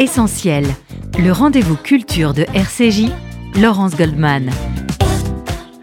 Essentiel, le rendez-vous culture de RCJ, Laurence Goldman.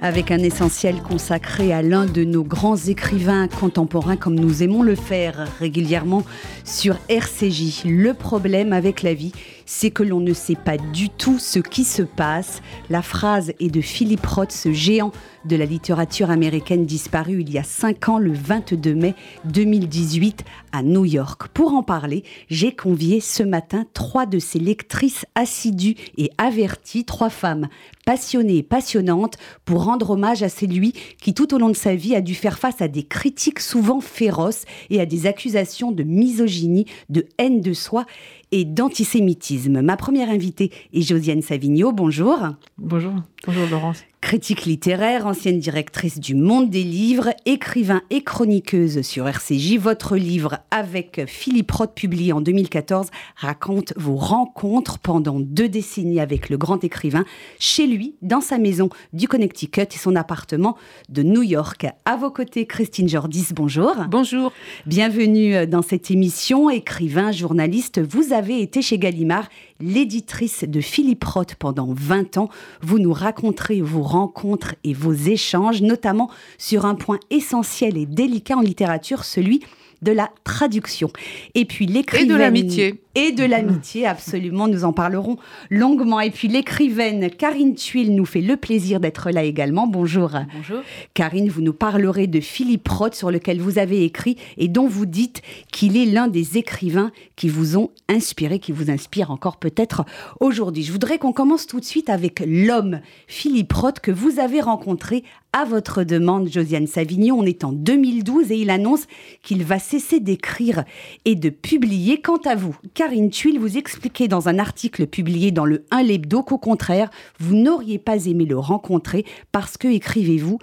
Avec un essentiel consacré à l'un de nos grands écrivains contemporains comme nous aimons le faire régulièrement sur RCJ. Le problème avec la vie, c'est que l'on ne sait pas du tout ce qui se passe. La phrase est de Philip Roth, ce géant de la littérature américaine disparu il y a cinq ans, le 22 mai 2018, à New York. Pour en parler, j'ai convié ce matin trois de ses lectrices assidues et averties, trois femmes passionnées et passionnantes, pour rendre hommage à celui qui, tout au long de sa vie, a dû faire face à des critiques souvent féroces et à des accusations de misogynie, de haine de soi et d'antisémitisme. Ma première invitée est Josiane Savigno. Bonjour. Bonjour. Bonjour Laurence. Critique littéraire, ancienne directrice du Monde des Livres, écrivain et chroniqueuse sur RCJ, votre livre avec Philippe Roth, publié en 2014, raconte vos rencontres pendant deux décennies avec le grand écrivain, chez lui, dans sa maison du Connecticut et son appartement de New York. À vos côtés, Christine Jordis, bonjour. Bonjour. Bienvenue dans cette émission. Écrivain, journaliste, vous avez été chez Gallimard l'éditrice de Philippe Roth pendant 20 ans. Vous nous raconterez vos rencontres et vos échanges, notamment sur un point essentiel et délicat en littérature, celui de la traduction. Et puis l'écrivaine... Et de l'amitié. Et de l'amitié, absolument, nous en parlerons longuement. Et puis l'écrivaine Karine Tuile nous fait le plaisir d'être là également. Bonjour. Bonjour. Karine, vous nous parlerez de Philippe Roth sur lequel vous avez écrit et dont vous dites qu'il est l'un des écrivains qui vous ont inspiré, qui vous inspire encore peut-être aujourd'hui. Je voudrais qu'on commence tout de suite avec l'homme Philippe Roth que vous avez rencontré à votre demande, Josiane Savignon. On est en 2012 et il annonce qu'il va cesser d'écrire et de publier. Quant à vous, Karine Tuile, vous expliquez dans un article publié dans le 1 Lebdo qu'au contraire, vous n'auriez pas aimé le rencontrer parce que, écrivez-vous,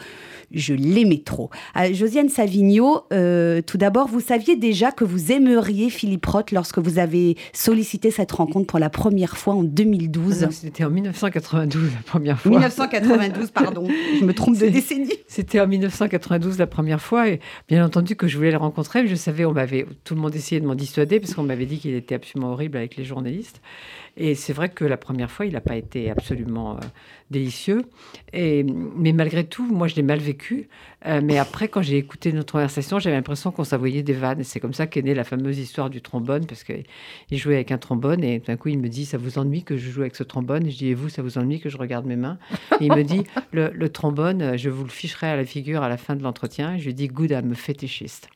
je l'aimais trop. Euh, Josiane Savigno, euh, tout d'abord, vous saviez déjà que vous aimeriez Philippe Roth lorsque vous avez sollicité cette rencontre pour la première fois en 2012 C'était en 1992 la première fois. 1992, pardon, je me trompe de décennie. C'était en 1992 la première fois et bien entendu que je voulais le rencontrer. Je savais, on m'avait, tout le monde essayait de m'en dissuader parce qu'on m'avait dit qu'il était absolument horrible avec les journalistes. Et c'est vrai que la première fois, il n'a pas été absolument euh, délicieux. Et, mais malgré tout, moi, je l'ai mal vécu. Euh, mais après, quand j'ai écouté notre conversation, j'avais l'impression qu'on s'envoyait des vannes. C'est comme ça qu'est née la fameuse histoire du trombone, parce qu'il jouait avec un trombone. Et d'un coup, il me dit Ça vous ennuie que je joue avec ce trombone? Et je dis Et vous, ça vous ennuie que je regarde mes mains? Et il me dit le, trombone, je vous le ficherai à la figure à la fin de l'entretien. Je lui dis Good, I'm fétichiste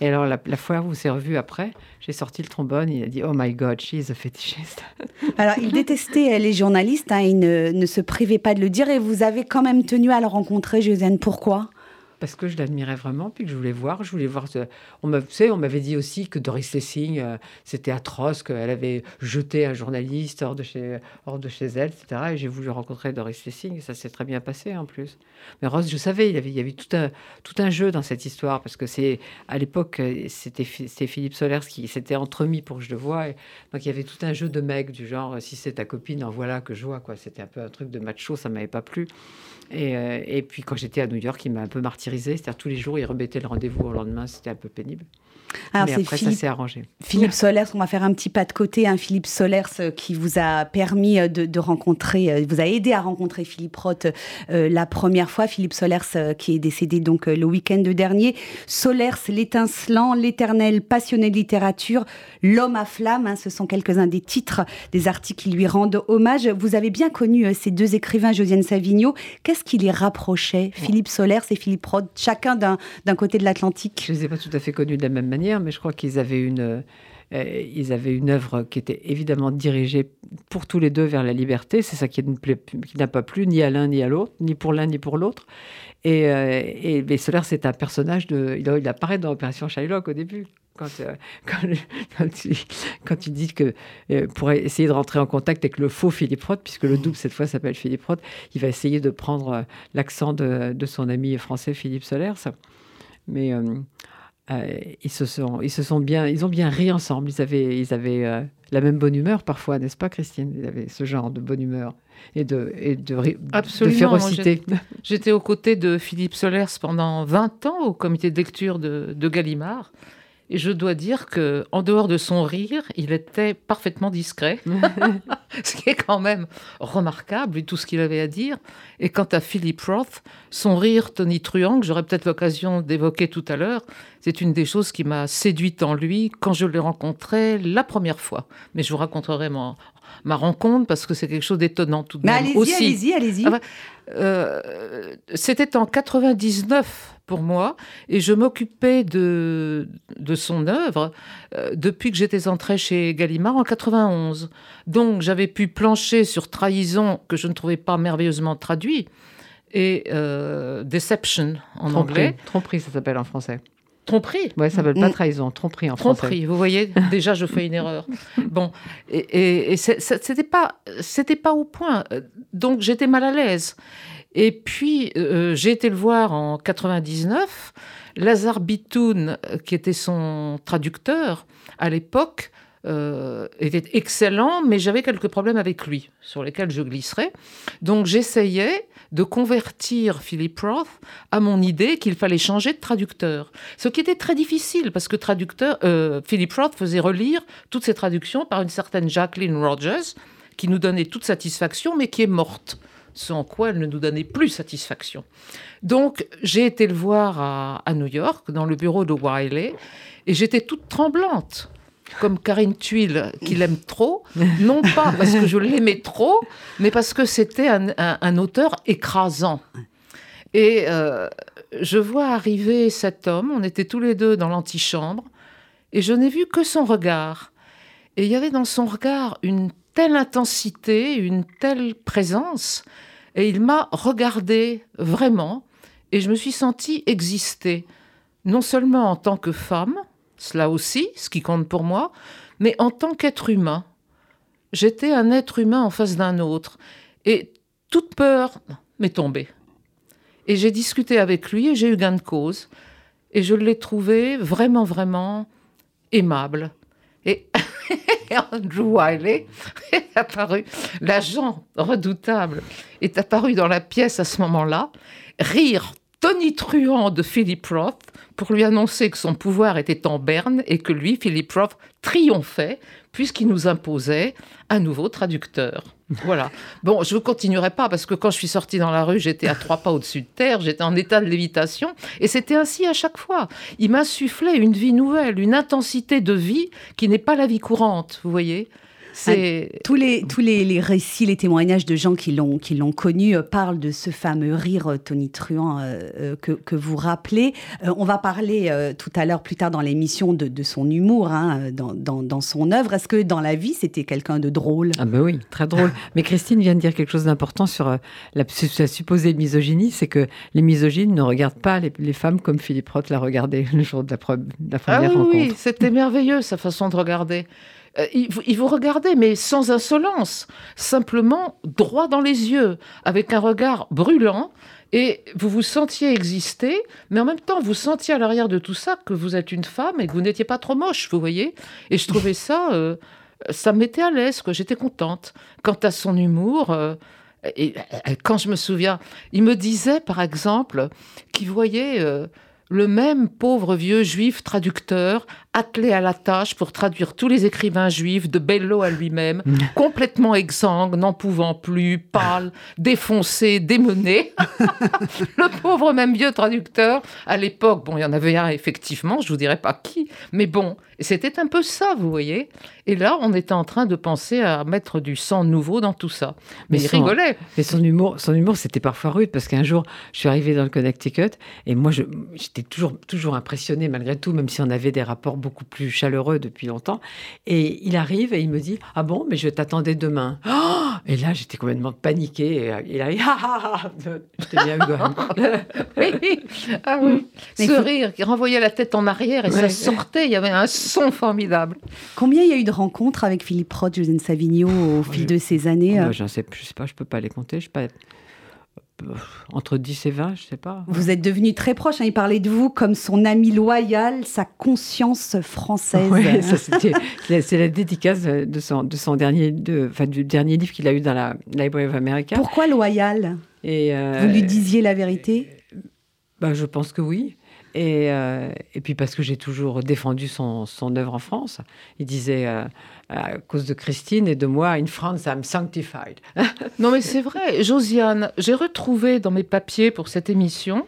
et alors, la, fois où on s'est revu après, j'ai sorti le trombone. Il a dit Oh my God, she's a fetishist. Alors, il détestait les journalistes. Hein, il ne, ne, se privait pas de le dire. Et vous avez quand même tenu à le rencontrer, Josiane. Pourquoi? Parce que je l'admirais vraiment, puis que je voulais voir. Je voulais voir. On on m'avait dit aussi que Doris Lessing, euh, c'était atroce, qu'elle avait jeté un journaliste hors de chez, hors de chez elle, etc. Et j'ai voulu rencontrer Doris Lessing, et ça s'est très bien passé en plus. Mais Rose, je savais, il y avait, il y avait tout un, tout un jeu dans cette histoire, parce que c'est à l'époque, c'était Philippe Solers qui s'était entremis pour que je le voie. donc il y avait tout un jeu de mecs du genre, si c'est ta copine, en voilà que je vois. quoi. C'était un peu un truc de macho, ça m'avait pas plu. Et, euh, et puis quand j'étais à New York, il m'a un peu martyrisé. C'est-à-dire tous les jours, il remettait le rendez-vous au lendemain. C'était un peu pénible. Alors, Mais après, Philippe, ça s'est arrangé. Philippe Solers, on va faire un petit pas de côté. hein. Philippe Solers euh, qui vous a permis euh, de, rencontrer, vous a aidé à rencontrer Philippe Roth la première fois. Philippe Solers qui est décédé donc le week-end dernier. Solers, l'étincelant, l'éternel passionné de littérature, l'homme à flamme. Hein. ce sont quelques-uns des titres des articles qui lui rendent hommage. Vous avez bien connu ces deux écrivains, Josiane Savigno. Qu'est-ce qui les rapprochait, Philippe Solers et Philippe Roth, chacun d'un côté de l'Atlantique? Je ne les ai pas tout à fait connus de la même manière, mais je crois qu'ils avaient une... Euh, ils avaient une œuvre qui était évidemment dirigée pour tous les deux vers la liberté. C'est ça qui n'a pas plu ni à l'un ni à l'autre, ni pour l'un ni pour l'autre. Et, euh, et, c'est un personnage de. Il, il apparaît dans Opération Shylock au début quand, euh, quand, il, dit que euh, pour essayer de rentrer en contact avec le faux Philippe Roth, puisque le double cette fois s'appelle Philippe Roth, il va essayer de prendre l'accent de, son ami français Philippe Solers. Mais ils, se sont, ils se sont bien, ils ont bien ri ensemble. Ils avaient, ils avaient la même bonne humeur parfois, n'est-ce pas, Christine? Ils avaient ce genre de bonne humeur et de, et de, de férocité. J'étais aux côtés de Philippe Solers pendant 20 ans au comité de lecture de, de Gallimard. Et je dois dire que, en dehors de son rire, il était parfaitement discret, ce qui est quand même remarquable vu tout ce qu'il avait à dire. Et quant à Philip Roth, son rire tonitruant, que j'aurai peut-être l'occasion d'évoquer tout à l'heure, c'est une des choses qui m'a séduite en lui quand je l'ai rencontré la première fois. Mais je vous raconterai mon, ma rencontre parce que c'est quelque chose d'étonnant tout de Mais même. allez-y, allez-y, allez-y. Ah bah, euh, C'était en 99 pour moi et je m'occupais de, de son œuvre euh, depuis que j'étais entrée chez Gallimard en 91. Donc j'avais pu plancher sur Trahison que je ne trouvais pas merveilleusement traduit et euh, Deception en anglais. Tromperie, ça s'appelle en français. Tromperie Ouais, ça s'appelle pas Mm. trahison, tromperie en français. Tromperie, vous voyez, déjà je fais une erreur. Bon, et, et, et pas, c'était pas au point. Donc j'étais mal à l'aise. Et puis euh, j'ai été le voir en 99. Lazare Bitoun, euh, qui était son traducteur à l'époque, euh, était excellent, mais j'avais quelques problèmes avec lui sur lesquels je glisserais. Donc j'essayais de convertir Philip Roth à mon idée qu'il fallait changer de traducteur. Ce qui était très difficile parce que traducteur, euh, Philip Roth faisait relire toutes ses traductions par une certaine Jacqueline Rogers qui nous donnait toute satisfaction mais qui est morte. En quoi elle ne nous donnait plus satisfaction. Donc j'ai été le voir à New York dans le bureau de Wiley et j'étais toute tremblante comme Karine Tuile, qui l'aime trop, non pas parce que je l'aimais trop, mais parce que c'était un, un- un auteur écrasant. Et euh, je vois arriver cet homme, on était tous les deux dans l'antichambre, et je n'ai vu que son regard. Et il y avait dans son regard une telle intensité, une telle présence, et il m'a regardé vraiment, et je me suis sentie exister, non seulement en tant que femme, cela aussi, ce qui compte pour moi, mais en tant qu'être humain. J'étais un être humain en face d'un autre, et toute peur m'est tombée. Et j'ai discuté avec lui et j'ai eu gain de cause. Et je l'ai trouvé vraiment, vraiment aimable. Et Andrew Wiley est apparu, l'agent redoutable, est apparu dans la pièce à ce moment-là, rire tonitruant de Philip Roth pour lui annoncer que son pouvoir était en berne et que lui, Philip Roth, triomphait puisqu'il nous imposait un nouveau traducteur. Voilà. Bon, je ne continuerai pas parce que quand je suis sortie dans la rue, j'étais à trois pas au-dessus de terre, j'étais en état de lévitation et c'était ainsi à chaque fois. Il m'insufflait une vie nouvelle, une intensité de vie qui n'est pas la vie courante, vous voyez c'est Tous les, tous les, les récits, les témoignages de gens qui l'ont, qui l'ont connu euh, parlent de ce fameux rire euh, tonitruant euh, euh, que, que vous rappelez. Euh, on va parler euh, tout à l'heure, plus tard dans l'émission, de, de son humour hein, dans, dans, dans son œuvre. Est-ce que dans la vie, c'était quelqu'un de drôle? Ah ben oui, très drôle. Mais Christine vient de dire quelque chose d'important sur euh, la, la supposée misogynie, c'est que les misogynes ne regardent pas les, les femmes comme Philippe Roth l'a regardé le jour de la, pre- de la Ah première oui, rencontre. oui, c'était merveilleux sa façon de regarder. Euh, il, vous- regardait, mais sans insolence, simplement droit dans les yeux, avec un regard brûlant, et vous vous sentiez exister, mais en même temps, vous sentiez à l'arrière de tout ça que vous êtes une femme et que vous n'étiez pas trop moche, vous voyez. Et je trouvais ça, euh, ça me mettait à l'aise, que j'étais contente. Quant à son humour, euh, et quand je me souviens, il me disait, par exemple, qu'il voyait le même pauvre vieux juif traducteur attelé à la tâche pour traduire tous les écrivains juifs, de Bello à lui-même, complètement exsangue, n'en pouvant plus, pâle, défoncé, démené. le pauvre même vieux traducteur, à l'époque, bon, il y en avait un effectivement, je vous dirai pas qui, mais bon, c'était un peu ça, vous voyez. Et là, on était en train de penser à mettre du sang nouveau dans tout ça. Mais, Mais il son- rigolait. Mais son humour, son humour, c'était parfois rude parce qu'un jour, je suis arrivée dans le Connecticut et moi, j'étais toujours, toujours impressionnée malgré tout, même si on avait des rapports beaucoup plus chaleureux depuis longtemps. Et il arrive et il me dit Ah bon, mais je t'attendais demain. Oh et là, j'étais complètement paniquée. Et euh, il arrive Ah ah ah J'étais bien même. Oui, ah oui. Mais Ce faut- rire qui renvoyait la tête en arrière et ça Ouais. sortait, il y avait un son formidable. Combien il y a eu de rencontres avec Philippe Roth, Josène Savigno au fil de ces années Moi, euh, je sais, je sais pas, je peux pas les compter. Je sais pas. Entre 10 et 20, je sais pas. Vous êtes devenus très proches. hein. Il parlait de vous comme son ami loyal, sa conscience française. Ouais, ça, c'était- c'est la dédicace de son, de son dernier, de, enfin, du dernier livre qu'il a eu dans la Library of America. Pourquoi loyal? Et, euh, Vous lui disiez la vérité? Bah, Je pense que oui. Et, et, puis parce que j'ai toujours défendu son, œuvre en France. Il disait, à cause de Christine et de moi, in France, I'm sanctified. non mais c'est vrai, Josiane, j'ai retrouvé dans mes papiers pour cette émission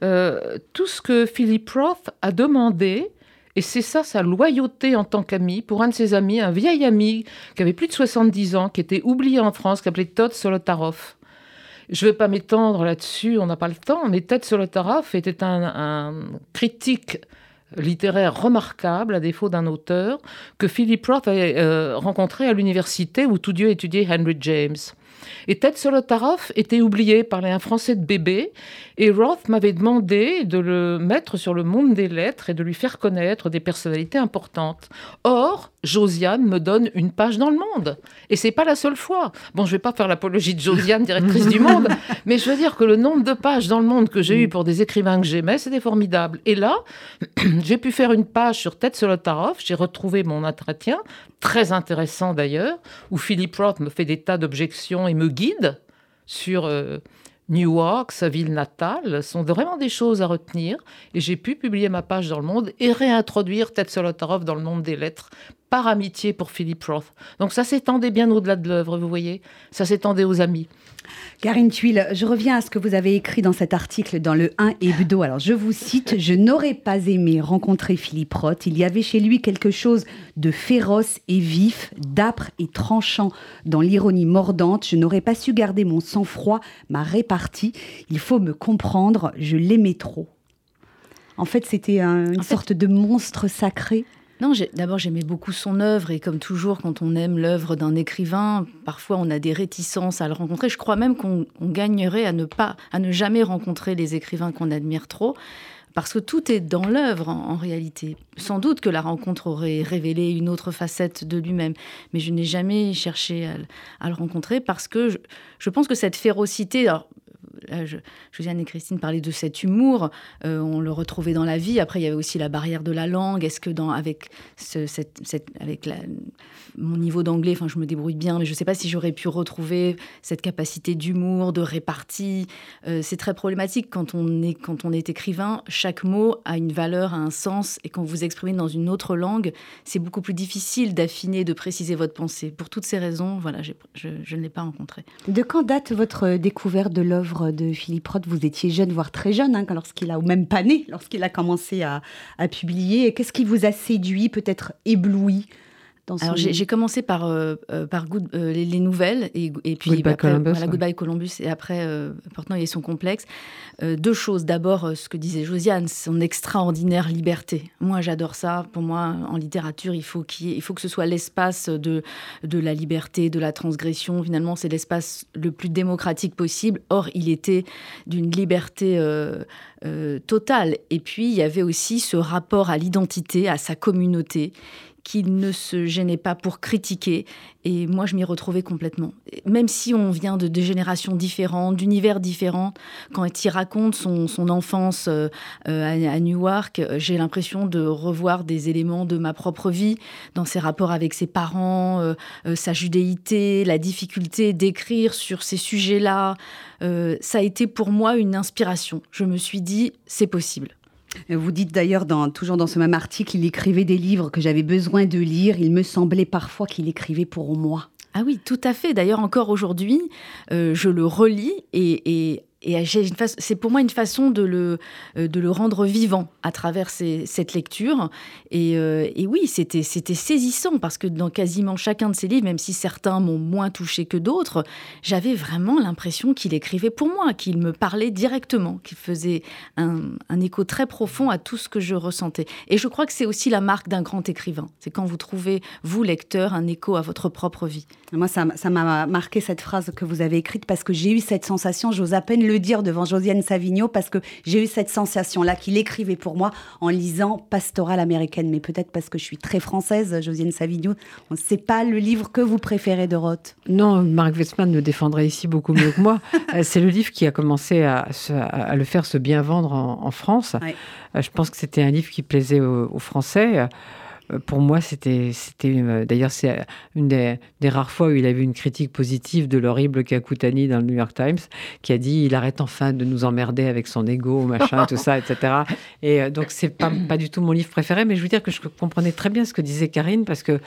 tout ce que Philip Roth a demandé et c'est ça, sa loyauté en tant qu'ami, pour un de ses amis, un vieil ami qui avait plus de 70 ans, qui était oublié en France, qui s'appelait Todd Solotaroff. Je ne vais pas m'étendre là-dessus, on n'a pas le temps, mais Todd Solotaroff était un, critique littéraire remarquable, à défaut d'un auteur, que Philip Roth avait euh, rencontré à l'université où tout Dieu étudiait Henry James. Et Ted Solotaroff était oublié par un Français de bébé, et Roth m'avait demandé de le mettre sur le monde des lettres et de lui faire connaître des personnalités importantes. Or, Josiane me donne une page dans le monde. Et c'est pas la seule fois. Bon, je vais pas faire l'apologie de Josiane, directrice du monde, mais je veux dire que le nombre de pages dans le monde que j'ai eu pour des écrivains que j'aimais, c'était formidable. Et là, j'ai pu faire une page sur Ted Solotaroff, j'ai retrouvé mon entretien, très intéressant d'ailleurs, où Philip Roth me fait des tas d'objections et me guide sur euh, Newark, sa ville natale, sont vraiment des choses à retenir. Et j'ai pu publier ma page dans le monde et réintroduire Ted Solotaroff dans le monde des lettres par amitié pour Philip Roth. Donc ça s'étendait bien au-delà de l'œuvre, vous voyez. Ça s'étendait aux amis. Karine Tuile, je reviens à ce que vous avez écrit dans cet article dans le 1 Hebdo. Alors, je vous cite Je n'aurais pas aimé rencontrer Philippe Roth. Il y avait chez lui quelque chose de féroce et vif, d'âpre et tranchant dans l'ironie mordante. Je n'aurais pas su garder mon sang-froid, ma répartie. Il faut me comprendre, je l'aimais trop. En fait, c'était une sorte de monstre sacré. Non, d'abord j'aimais beaucoup son œuvre et comme toujours quand on aime l'œuvre d'un écrivain, parfois on a des réticences à le rencontrer. Je crois même qu'on gagnerait à ne pas, à ne jamais rencontrer les écrivains qu'on admire trop, parce que tout est dans l'œuvre en, réalité. Sans doute que la rencontre aurait révélé une autre facette de lui-même, mais je n'ai jamais cherché à, le rencontrer parce que je, je, pense que cette férocité, Josiane et Christine parlaient de cet humour, euh, on le retrouvait dans la vie. Après, il y avait aussi la barrière de la langue. Est-ce que avec, mon niveau d'anglais, je me débrouille bien, mais je ne sais pas si j'aurais pu retrouver cette capacité d'humour, de répartie. Euh, c'est très problématique quand on, est, écrivain. Chaque mot a une valeur, a un sens, et quand vous exprimez dans une autre langue, c'est beaucoup plus difficile d'affiner, de préciser votre pensée. Pour toutes ces raisons, voilà, je ne l'ai pas rencontré. De quand date votre découverte de l'œuvre de Philippe Roth, vous étiez jeune, voire très jeune, hein, lorsqu'il a, ou même pas né, lorsqu'il a commencé à, à publier. Qu'est-ce qui vous a séduit, peut-être ébloui? Alors j'ai commencé par euh, euh, euh, les, nouvelles et, et puis Goodbye après, Columbus, voilà, Goodbye Columbus et après Portnoy et son complexe. deux choses. D'abord ce que disait Josiane, son extraordinaire liberté. Moi j'adore ça. Pour moi en littérature il faut qu'il il faut que ce soit l'espace de de la liberté, de la transgression. Finalement c'est l'espace le plus démocratique possible. Or il était d'une liberté totale. Et puis il y avait aussi ce rapport à l'identité, à sa communauté qu'il ne se gênait pas pour critiquer. Et moi, je m'y retrouvais complètement. Même si on vient de, générations différentes, d'univers différents, quand il raconte son, enfance euh, à, à, Newark, j'ai l'impression de revoir des éléments de ma propre vie dans ses rapports avec ses parents, euh, euh, sa judéité, la difficulté d'écrire sur ces sujets-là. ça a été pour moi une inspiration. Je me suis dit, c'est possible. Vous dites d'ailleurs, toujours dans ce même article, il écrivait des livres que j'avais besoin de lire. Il me semblait parfois qu'il écrivait pour moi. Ah oui, tout à fait. D'ailleurs, encore aujourd'hui, euh, je le relis et c'est pour moi une façon de le, euh, rendre vivant à travers cette lecture. Euh, et, oui, c'était saisissant parce que dans quasiment chacun de ses livres, même si certains m'ont moins touché que d'autres, j'avais vraiment l'impression qu'il écrivait pour moi, qu'il me parlait directement, qu'il faisait un, un, écho très profond à tout ce que je ressentais. Et je crois que c'est aussi la marque d'un grand écrivain. C'est quand vous trouvez, vous, lecteur, un écho à votre propre vie. Moi, ça m'a marqué cette phrase que vous avez écrite parce que j'ai eu cette sensation, j'ose à peine le dire devant Josiane Savigno, parce que j'ai eu cette sensation-là qu'il écrivait pour moi en lisant Pastorale américaine. Mais peut-être parce que je suis très française, Josiane Savigno, ne sait pas le livre que vous préférez de Roth. Non, Marc Westman me défendrait ici beaucoup mieux que moi. Euh, c'est le livre qui a commencé à, le faire se bien vendre en, France. Euh, je pense que c'était un livre qui plaisait aux, Français. Euh, pour moi, c'était, c'était euh, d'ailleurs, c'est une des, rares fois où il a eu une critique positive de l'horrible Kakutani dans le New York Times, qui a dit il arrête enfin de nous emmerder avec son ego, machin, tout ça, etc. Et euh, donc, c'est pas, pas du tout mon livre préféré, mais je veux dire que je comprenais très bien ce que disait Karine, parce que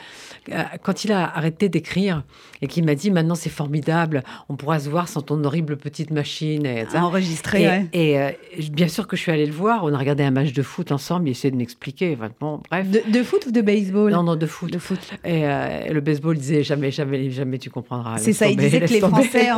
quand il a arrêté d'écrire et qu'il m'a dit maintenant c'est formidable, on pourra se voir sans ton horrible petite machine, et, enregistré. Et, bien sûr que je suis allée le voir, on a regardé un match de foot ensemble, il essayait de m'expliquer. Bon, bref. de foot de baseball Non, non, de foot. De foot. Et euh, le baseball disait jamais, jamais, jamais tu comprendras. C'est ça, il disait que les Français,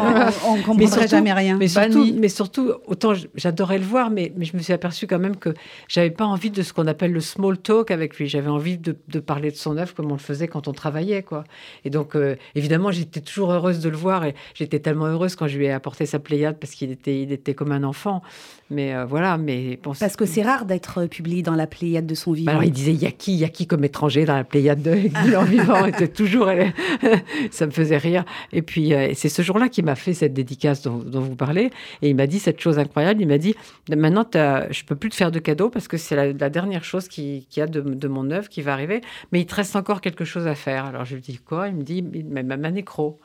on ne comprendrait jamais rien. Mais surtout, mais surtout autant j'adorais le voir, mais, mais je me suis aperçu quand même que j'avais pas envie de ce qu'on appelle le small talk avec lui. J'avais envie de, de, parler de son œuvre comme on le faisait quand on travaillait. quoi. Et donc, euh, évidemment, j'étais toujours heureuse de le voir et j'étais tellement heureuse quand je lui ai apporté sa Pléiade parce qu'il était, il était comme un enfant. Mais euh, voilà, mais... parce que c'est rare d'être publié dans la Pléiade de son vivant. alors, il disait, il y a y comme étranger dans la Pléiade de Guillaume vivant était toujours, ça me faisait rire. Et puis euh, c'est ce jour-là qui m'a fait cette dédicace dont, vous parlez, et il m'a dit cette chose incroyable. Il m'a dit maintenant je peux plus te faire de cadeaux parce que c'est la, dernière chose qui, qui a de, mon œuvre qui va arriver, mais il te reste encore quelque chose à faire. Alors je lui dis quoi? Il me dit ma, ma nécro.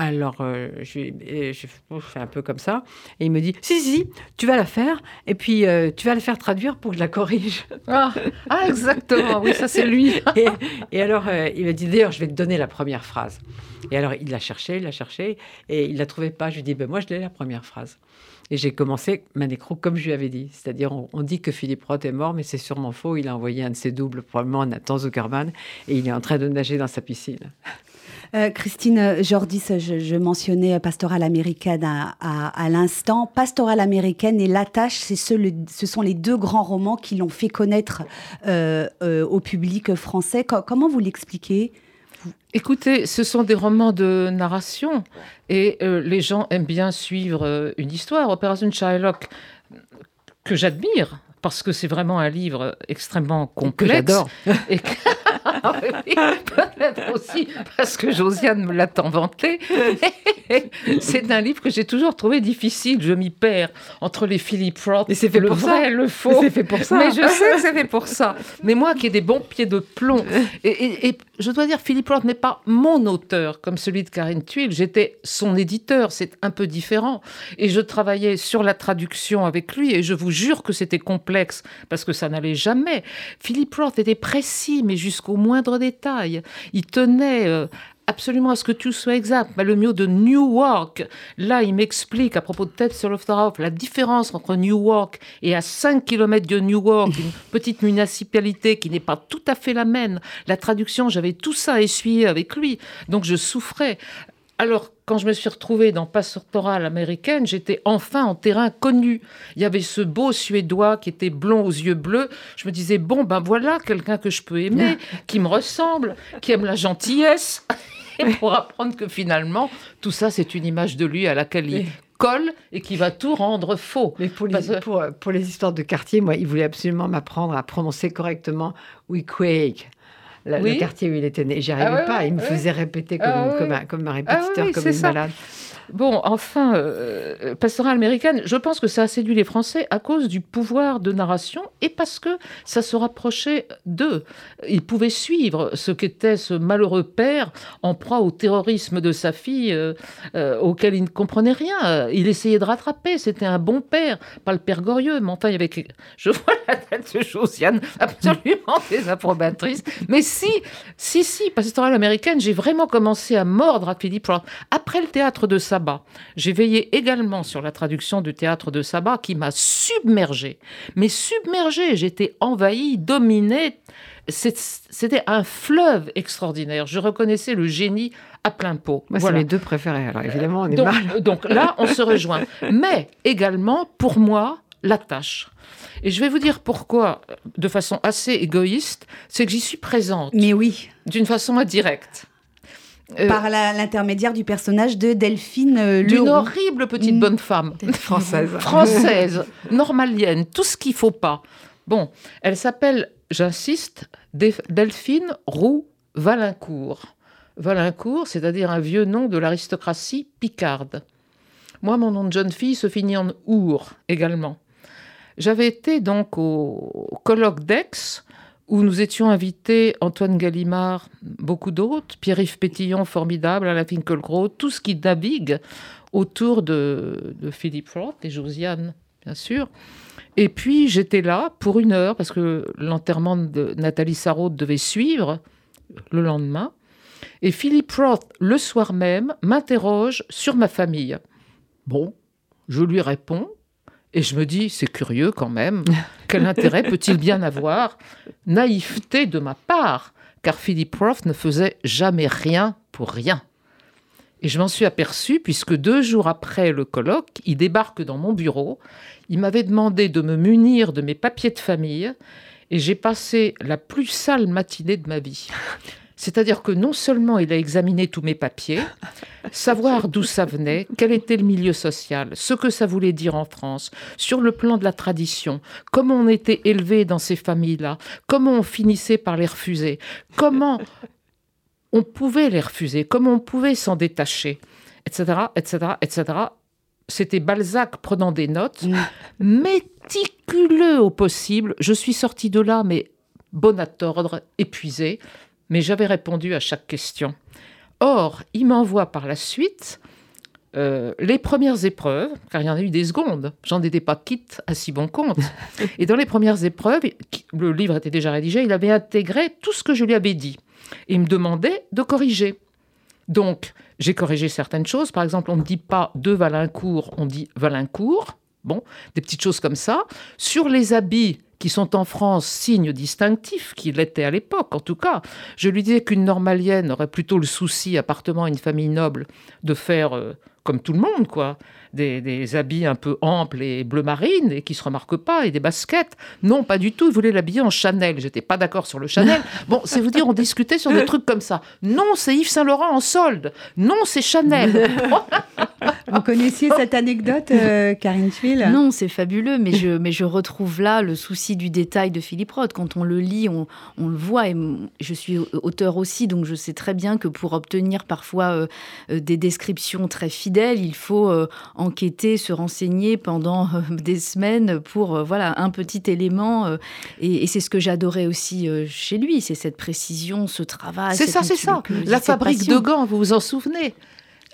Alors, euh, je, fais un peu comme ça. Et il me dit Si, si, tu vas la faire. Et puis, euh, tu vas la faire traduire pour que je la corrige. Ah, ah exactement. Oui, ça, c'est lui. et, alors, euh, il m'a dit D'ailleurs, je vais te donner la première phrase. Et alors, il l'a cherché, il l'a cherché. Et il ne la trouvait pas. Je lui dis ben, Moi, je l'ai la première phrase. Et j'ai commencé ma nécro comme je lui avais dit. C'est-à-dire, on, dit que Philippe Roth est mort, mais c'est sûrement faux. Il a envoyé un de ses doubles, probablement Nathan Zuckerman, et il est en train de nager dans sa piscine. Euh, Christine Jordis, je, mentionnais Pastoral américaine à, l'instant. Pastoral américaine et L'attache, ce, ce sont les deux grands romans qui l'ont fait connaître euh, euh, au public français. comment vous l'expliquez? Écoutez, ce sont des romans de narration et les gens aiment bien suivre une histoire. Opération Shylock, que j'admire, parce que c'est vraiment un livre extrêmement complexe. j'adore. Et peut-être aussi parce que Josiane me l'a tant vanté. c'est un livre que j'ai toujours trouvé difficile. Je m'y perds entre les Philip Roth, et c'est fait le pour vrai, ça. le faux. C'est fait pour ça. Mais je sais que c'est fait pour ça. Mais moi qui ai des bons pieds de plomb, et, je dois dire, Philip Roth n'est pas mon auteur comme celui de Karine Tuile. J'étais son éditeur, c'est un peu différent. Et je travaillais sur la traduction avec lui, et je vous jure que c'était complexe parce que ça n'allait jamais. Philip Roth était précis, mais jusqu'au moindre détail. Il tenait euh, absolument à ce que tout soit exact. le mieux de Newark, là, il m'explique à propos de Ted Soloftarov la différence entre Newark et à 5 km de Newark, une petite municipalité qui n'est pas tout à fait la même. La traduction, j'avais tout ça à essuyer avec lui. Donc je souffrais. Alors, quand je me suis retrouvée dans Pastorale américaine, j'étais enfin en terrain connu. Il y avait ce beau Suédois qui était blond aux yeux bleus. Je me disais, bon, ben voilà, quelqu'un que je peux aimer, qui me ressemble, qui aime la gentillesse. Et pour apprendre que finalement, tout ça, c'est une image de lui à laquelle il colle et qui va tout rendre faux. Mais pour les, pour, les histoires de quartier, moi, il voulait absolument m'apprendre à prononcer correctement We Quake le quartier où il était né. J'y arrivais ah pas. Il me faisait répéter comme, ah comme, un, comme, un, répétiteur, comme une malade. Bon, enfin, euh, Pastoral américaine, je pense que ça a séduit les Français à cause du pouvoir de narration et parce que ça se rapprochait d'eux. Ils pouvaient suivre ce qu'était ce malheureux père en proie au terrorisme de sa fille euh, euh, auquel il ne comprenait rien. Il essayait de rattraper. C'était un bon père, pas le père Gorieux, mais enfin. Je vois la tête de Josiane absolument désapprobatrice. Mais si, si, si, Pastoral américaine, j'ai vraiment commencé à mordre à Philippe Après le théâtre de sa j'ai veillé également sur la traduction du théâtre de Sabat qui m'a submergé. Mais submergé, j'étais envahi, dominé. C'était un fleuve extraordinaire. Je reconnaissais le génie à plein pot. Moi, c'est mes deux préférés. Alors évidemment, on est donc, mal. donc là, on se rejoint. Mais également, pour moi, la tâche. Et je vais vous dire pourquoi, de façon assez égoïste, c'est que j'y suis présente. Mais oui. D'une façon indirecte. Euh, Par l'intermédiaire du personnage de Delphine euh, D'une horrible petite mm. bonne femme. Française. Française, normalienne, tout ce qu'il faut pas. Bon, elle s'appelle, j'insiste, Delphine Roux Valincourt. Valincourt, c'est-à-dire un vieux nom de l'aristocratie picarde. Moi, mon nom de jeune fille se finit en Our également. J'avais été donc au colloque d'Aix où nous étions invités, Antoine Gallimard, beaucoup d'autres, Pierre-Yves Pétillon, formidable, Alain Finkielkraut, tout ce qui navigue autour de, Philippe Roth et Josiane, bien sûr. Et puis j'étais là pour une heure, parce que l'enterrement de Nathalie Sarraute devait suivre le lendemain. Et Philippe Roth, le soir même, m'interroge sur ma famille. Bon, je lui réponds, et je me dis, c'est curieux quand même, quel intérêt peut-il bien avoir? Naïveté de ma part, car Philippe Roth ne faisait jamais rien pour rien. Et je m'en suis aperçu puisque deux jours après le colloque, il débarque dans mon bureau. Il m'avait demandé de me munir de mes papiers de famille et j'ai passé la plus sale matinée de ma vie. C'est-à-dire que non seulement il a examiné tous mes papiers, savoir d'où ça venait, quel était le milieu social, ce que ça voulait dire en France, sur le plan de la tradition, comment on était élevé dans ces familles-là, comment on finissait par les refuser, comment on pouvait les refuser, comment on pouvait s'en détacher, etc., etc., etc. C'était Balzac prenant des notes, méticuleux au possible. Je suis sortie de là, mais bon à tordre, épuisée mais j'avais répondu à chaque question. Or, il m'envoie par la suite euh, les premières épreuves, car il y en a eu des secondes, j'en étais pas quitte à si bon compte. Et dans les premières épreuves, le livre était déjà rédigé, il avait intégré tout ce que je lui avais dit. Et il me demandait de corriger. Donc, j'ai corrigé certaines choses. Par exemple, on ne dit pas de Valincourt, on dit Valincourt. Bon, des petites choses comme ça. Sur les habits, qui sont en France signes distinctifs, qui l'étaient à l'époque en tout cas. Je lui disais qu'une normalienne aurait plutôt le souci, appartement à une famille noble, de faire euh, comme tout le monde, quoi, des, habits un peu amples et bleu marine et qui se remarquent pas et des baskets. Non, pas du tout. Il voulait l'habiller en Chanel. J'étais pas d'accord sur le Chanel. Bon, c'est vous dire, on discutait sur des trucs comme ça. Non, c'est Yves Saint Laurent en solde. Non, c'est Chanel. vous connaissiez cette anecdote, euh, Karine Tuile? Non, c'est fabuleux, mais je, mais je retrouve là le souci du détail de Philippe Roth. Quand on le lit, on, on, le voit. Et je suis auteur aussi, donc je sais très bien que pour obtenir parfois euh, euh, des descriptions très fidèles, il faut enquêter, se renseigner pendant euh, des semaines pour euh, voilà un petit élément. Euh, et, c'est ce que j'adorais aussi chez lui, c'est cette précision, ce travail. C'est ça, c'est ça. La fabrique de gants, vous vous en souvenez?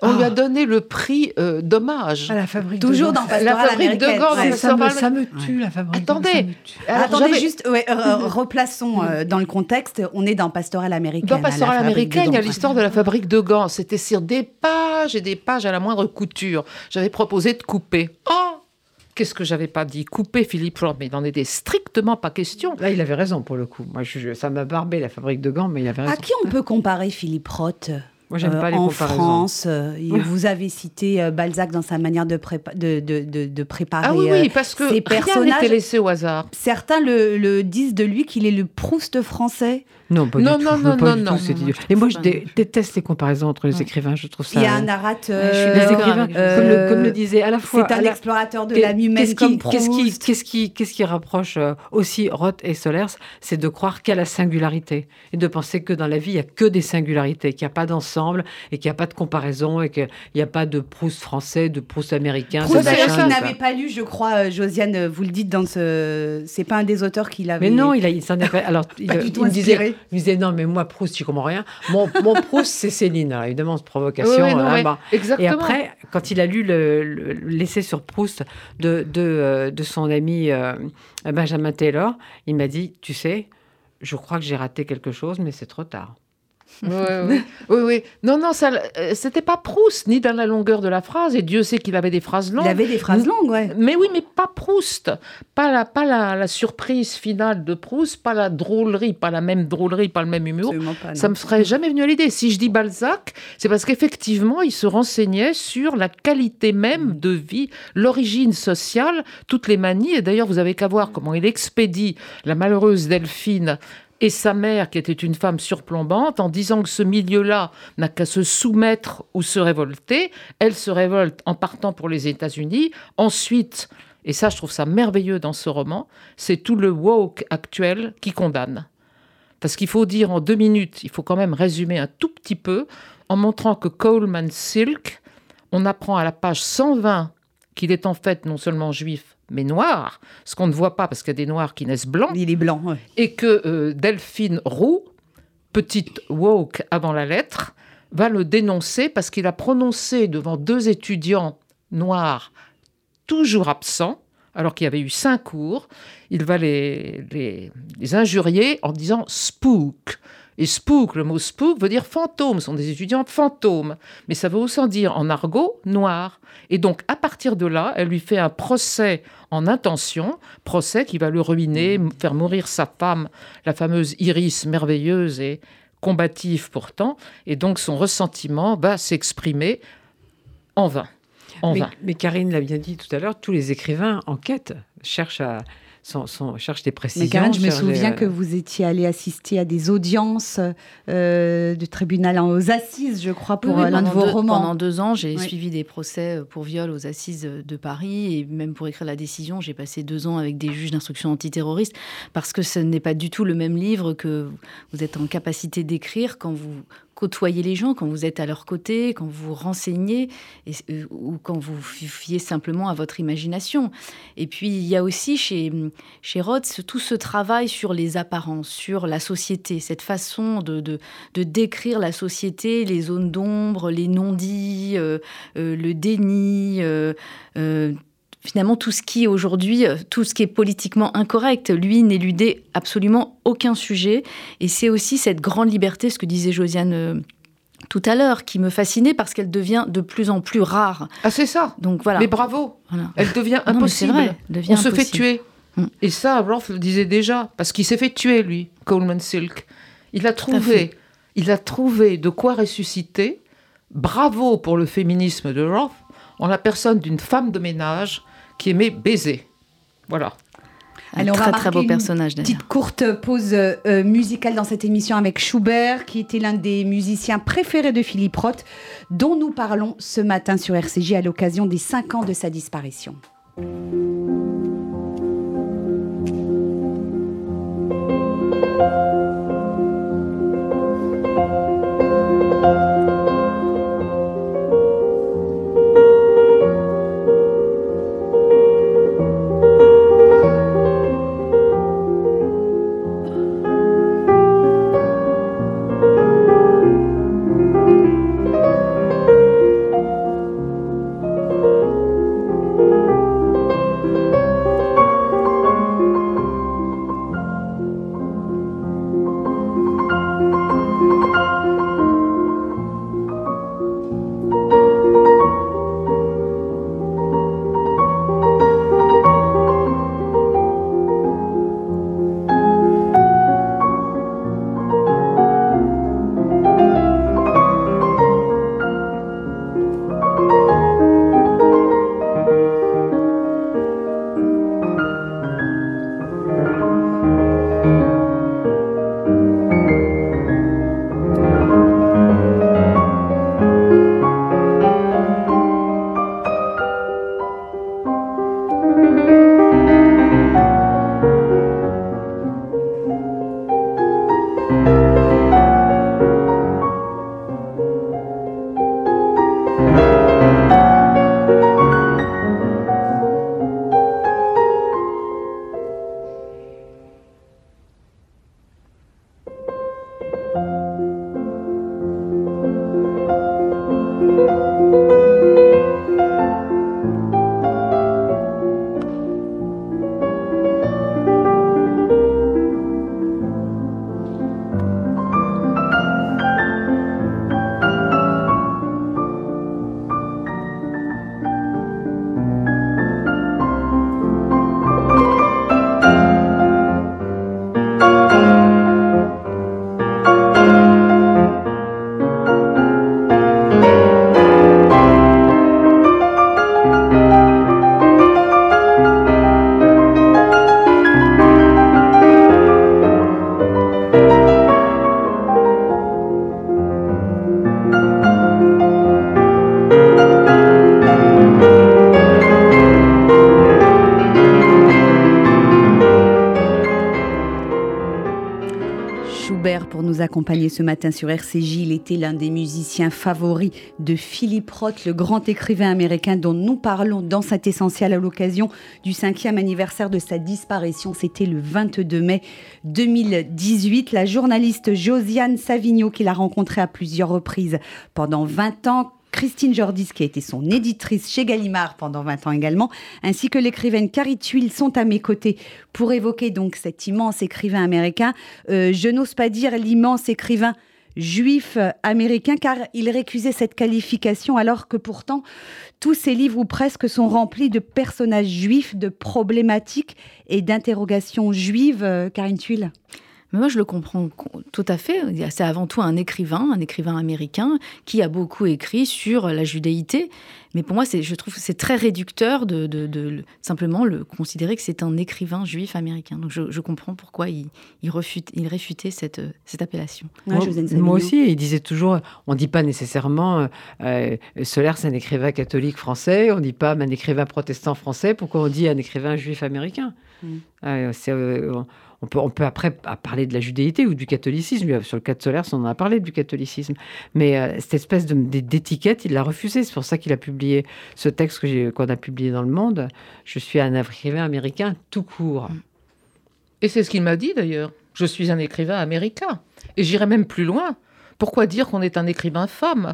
On lui a ah. donné le prix d'hommage. À la fabrique Toujours dans la fabrique de gants. ça, me, ça, me, tue, la fabrique Attendez, de Attendez, juste, replaçons dans le contexte. On est dans Pastoral américaine. Dans Pastoral américaine, il y a l'histoire de la fabrique de gants. C'était sur des pages et des pages à la moindre couture. J'avais proposé de couper. Oh Qu'est-ce que j'avais pas dit? Couper Philippe Roth, mais il n'en était strictement pas question. Là, il avait raison pour le coup. Moi, je, ça m'a barbé la fabrique de gants, mais il avait raison. À qui on peut comparer Philippe Roth? Moi, j'aime pas les euh, en comparaisons. France, euh, vous avez cité euh, Balzac dans sa manière de, de, de, de, préparer ah oui, oui, parce que ses personnages. n'était laissé au hasard. Certains le, le, disent de lui qu'il est le Proust français. Non, pas non, du non, tout. Non, non, non, non, Et moi, je déteste les comparaisons entre les écrivains. Je trouve ça. Il y a un narrateur. les écrivains, comme, le, comme, le, disait à la fois. C'est un explorateur de la humaine comme Qu'est-ce qui, qu'est-ce qui, qu'est-ce qui rapproche aussi Roth et Solers C'est de croire qu'à la singularité et de penser que dans la vie, il n'y a que des singularités, qu'il n'y a pas d'ensemble et qu'il n'y a pas de comparaison et qu'il n'y a pas de Proust français, de Proust américain. Proust, vous n'avez pas lu, je crois, euh, Josiane, vous le dites dans ce. C'est pas un des auteurs qui l'avait. Mais non, il, a, il s'en est fait. Alors, il, me disait, il disait non, mais moi, Proust, je comprends rien. Mon, mon Proust, c'est Céline. Alors, évidemment, cette provocation. hein, bah. Et après, quand il a lu l'essai sur Proust de, de, euh, de son ami euh, Benjamin Taylor, il m'a dit Tu sais, je crois que j'ai raté quelque chose, mais c'est trop tard. oui, oui, Non, non, ça, euh, c'était pas Proust, ni dans la longueur de la phrase, et Dieu sait qu'il avait des phrases longues. Il avait des phrases longues, ouais. Mais oui, mais pas Proust. Pas la, pas la, surprise finale de Proust, pas la drôlerie, pas la même drôlerie, pas le même humour. ça me serait jamais venu à l'idée. Si je dis Balzac, c'est parce qu'effectivement, il se renseignait sur la qualité même de vie, l'origine sociale, toutes les manies. Et d'ailleurs, vous avez qu'à voir comment il expédie la malheureuse Delphine et sa mère, qui était une femme surplombante, en disant que ce milieu-là n'a qu'à se soumettre ou se révolter. Elle se révolte en partant pour les États-Unis. Ensuite, et ça je trouve ça merveilleux dans ce roman, c'est tout le woke actuel qui condamne. Parce qu'il faut dire en deux minutes, il faut quand même résumer un tout petit peu, en montrant que Coleman Silk, on apprend à la page 120 qu'il est en fait non seulement juif, mais noir, ce qu'on ne voit pas parce qu'il y a des noirs qui naissent blancs. Il est blanc. Et que euh, Delphine Roux, petite woke avant la lettre, va le dénoncer parce qu'il a prononcé devant deux étudiants noirs toujours absents, alors qu'il y avait eu cinq cours, il va les, les, les injurier en disant spook. Et spook, le mot spook veut dire fantôme, ce sont des étudiants fantômes. Mais ça veut aussi dire en argot noir. Et donc, à partir de là, elle lui fait un procès en intention, procès qui va le ruiner, faire mourir sa femme, la fameuse Iris merveilleuse et combative pourtant. Et donc, son ressentiment va s'exprimer en vain. En mais, vain. mais Karine l'a bien dit tout à l'heure, tous les écrivains enquêtent, cherchent à sont, sont, cherche des précisions. Mais Karen, je me souviens des... que vous étiez allé assister à des audiences euh, du tribunal aux assises, je crois, pour oui, l'un de vos deux, romans. Pendant deux ans, j'ai oui. suivi des procès pour viol aux assises de Paris et même pour écrire la décision, j'ai passé deux ans avec des juges d'instruction antiterroriste parce que ce n'est pas du tout le même livre que vous êtes en capacité d'écrire quand vous côtoyez les gens, quand vous êtes à leur côté, quand vous renseignez euh, ou quand vous fiez simplement à votre imagination. Et puis, il y a aussi chez, chez Rhodes tout ce travail sur les apparences, sur la société, cette façon de, de, de décrire la société, les zones d'ombre, les non-dits, euh, euh, le déni finalement tout ce qui est aujourd'hui, tout ce qui est politiquement incorrect. Lui n'éludait absolument aucun sujet. Et c'est aussi cette grande liberté, ce que disait Josiane euh, tout à l'heure, qui me fascinait parce qu'elle devient de plus en plus rare. Ah, c'est ça. Donc voilà. Mais bravo. Voilà. Elle devient non, impossible. Vrai, devient On impossible. se fait tuer. Mm. Et ça, Rolf le disait déjà, parce qu'il s'est fait tuer, lui, Coleman Silk. Il a trouvé, il a trouvé de quoi ressusciter. Bravo pour le féminisme de Rolf, en la personne d'une femme de ménage qui aimait baiser. Voilà. Alors, très, on va très beau personnage d'ailleurs. Petite courte pause euh, euh, musicale dans cette émission avec Schubert, qui était l'un des musiciens préférés de Philippe Roth, dont nous parlons ce matin sur RCJ à l'occasion des 5 ans de sa disparition. Ce matin sur RCJ. Il était l'un des musiciens favoris de Philippe Roth, le grand écrivain américain dont nous parlons dans cet essentiel à l'occasion du cinquième anniversaire de sa disparition. C'était le 22 mai 2018. La journaliste Josiane Savigno, qu'il a rencontrée à plusieurs reprises pendant 20 ans, Christine Jordis, qui a été son éditrice chez Gallimard pendant 20 ans également, ainsi que l'écrivaine Carrie Tuile sont à mes côtés pour évoquer donc cet immense écrivain américain. Euh, je n'ose pas dire l'immense écrivain juif américain, car il récusait cette qualification, alors que pourtant tous ses livres ou presque sont remplis de personnages juifs, de problématiques et d'interrogations juives. Euh, Karine Tuile moi, je le comprends tout à fait. C'est avant tout un écrivain, un écrivain américain, qui a beaucoup écrit sur la judéité. Mais pour moi, je trouve que c'est très réducteur de, simplement le considérer que c'est un écrivain juif américain. Donc je, comprends pourquoi il, il, il réfutait cette, cette appellation. moi, aussi, il disait toujours, on ne dit pas nécessairement euh, Solaire, c'est un écrivain catholique français, on ne dit pas un écrivain protestant français, pourquoi on dit un écrivain juif américain? Mm. euh, on peut, après parler de la judéité ou du catholicisme. Sur le cas de Solaire, on en a parlé du catholicisme. Mais euh, cette espèce d'étiquette, il l'a refusé. C'est pour ça qu'il a publié ce texte qu'on a publié dans Le Monde. Je suis un écrivain américain tout court. Et c'est ce qu'il m'a dit d'ailleurs. Je suis un écrivain américain. Et j'irai même plus loin. Pourquoi dire qu'on est un écrivain femme?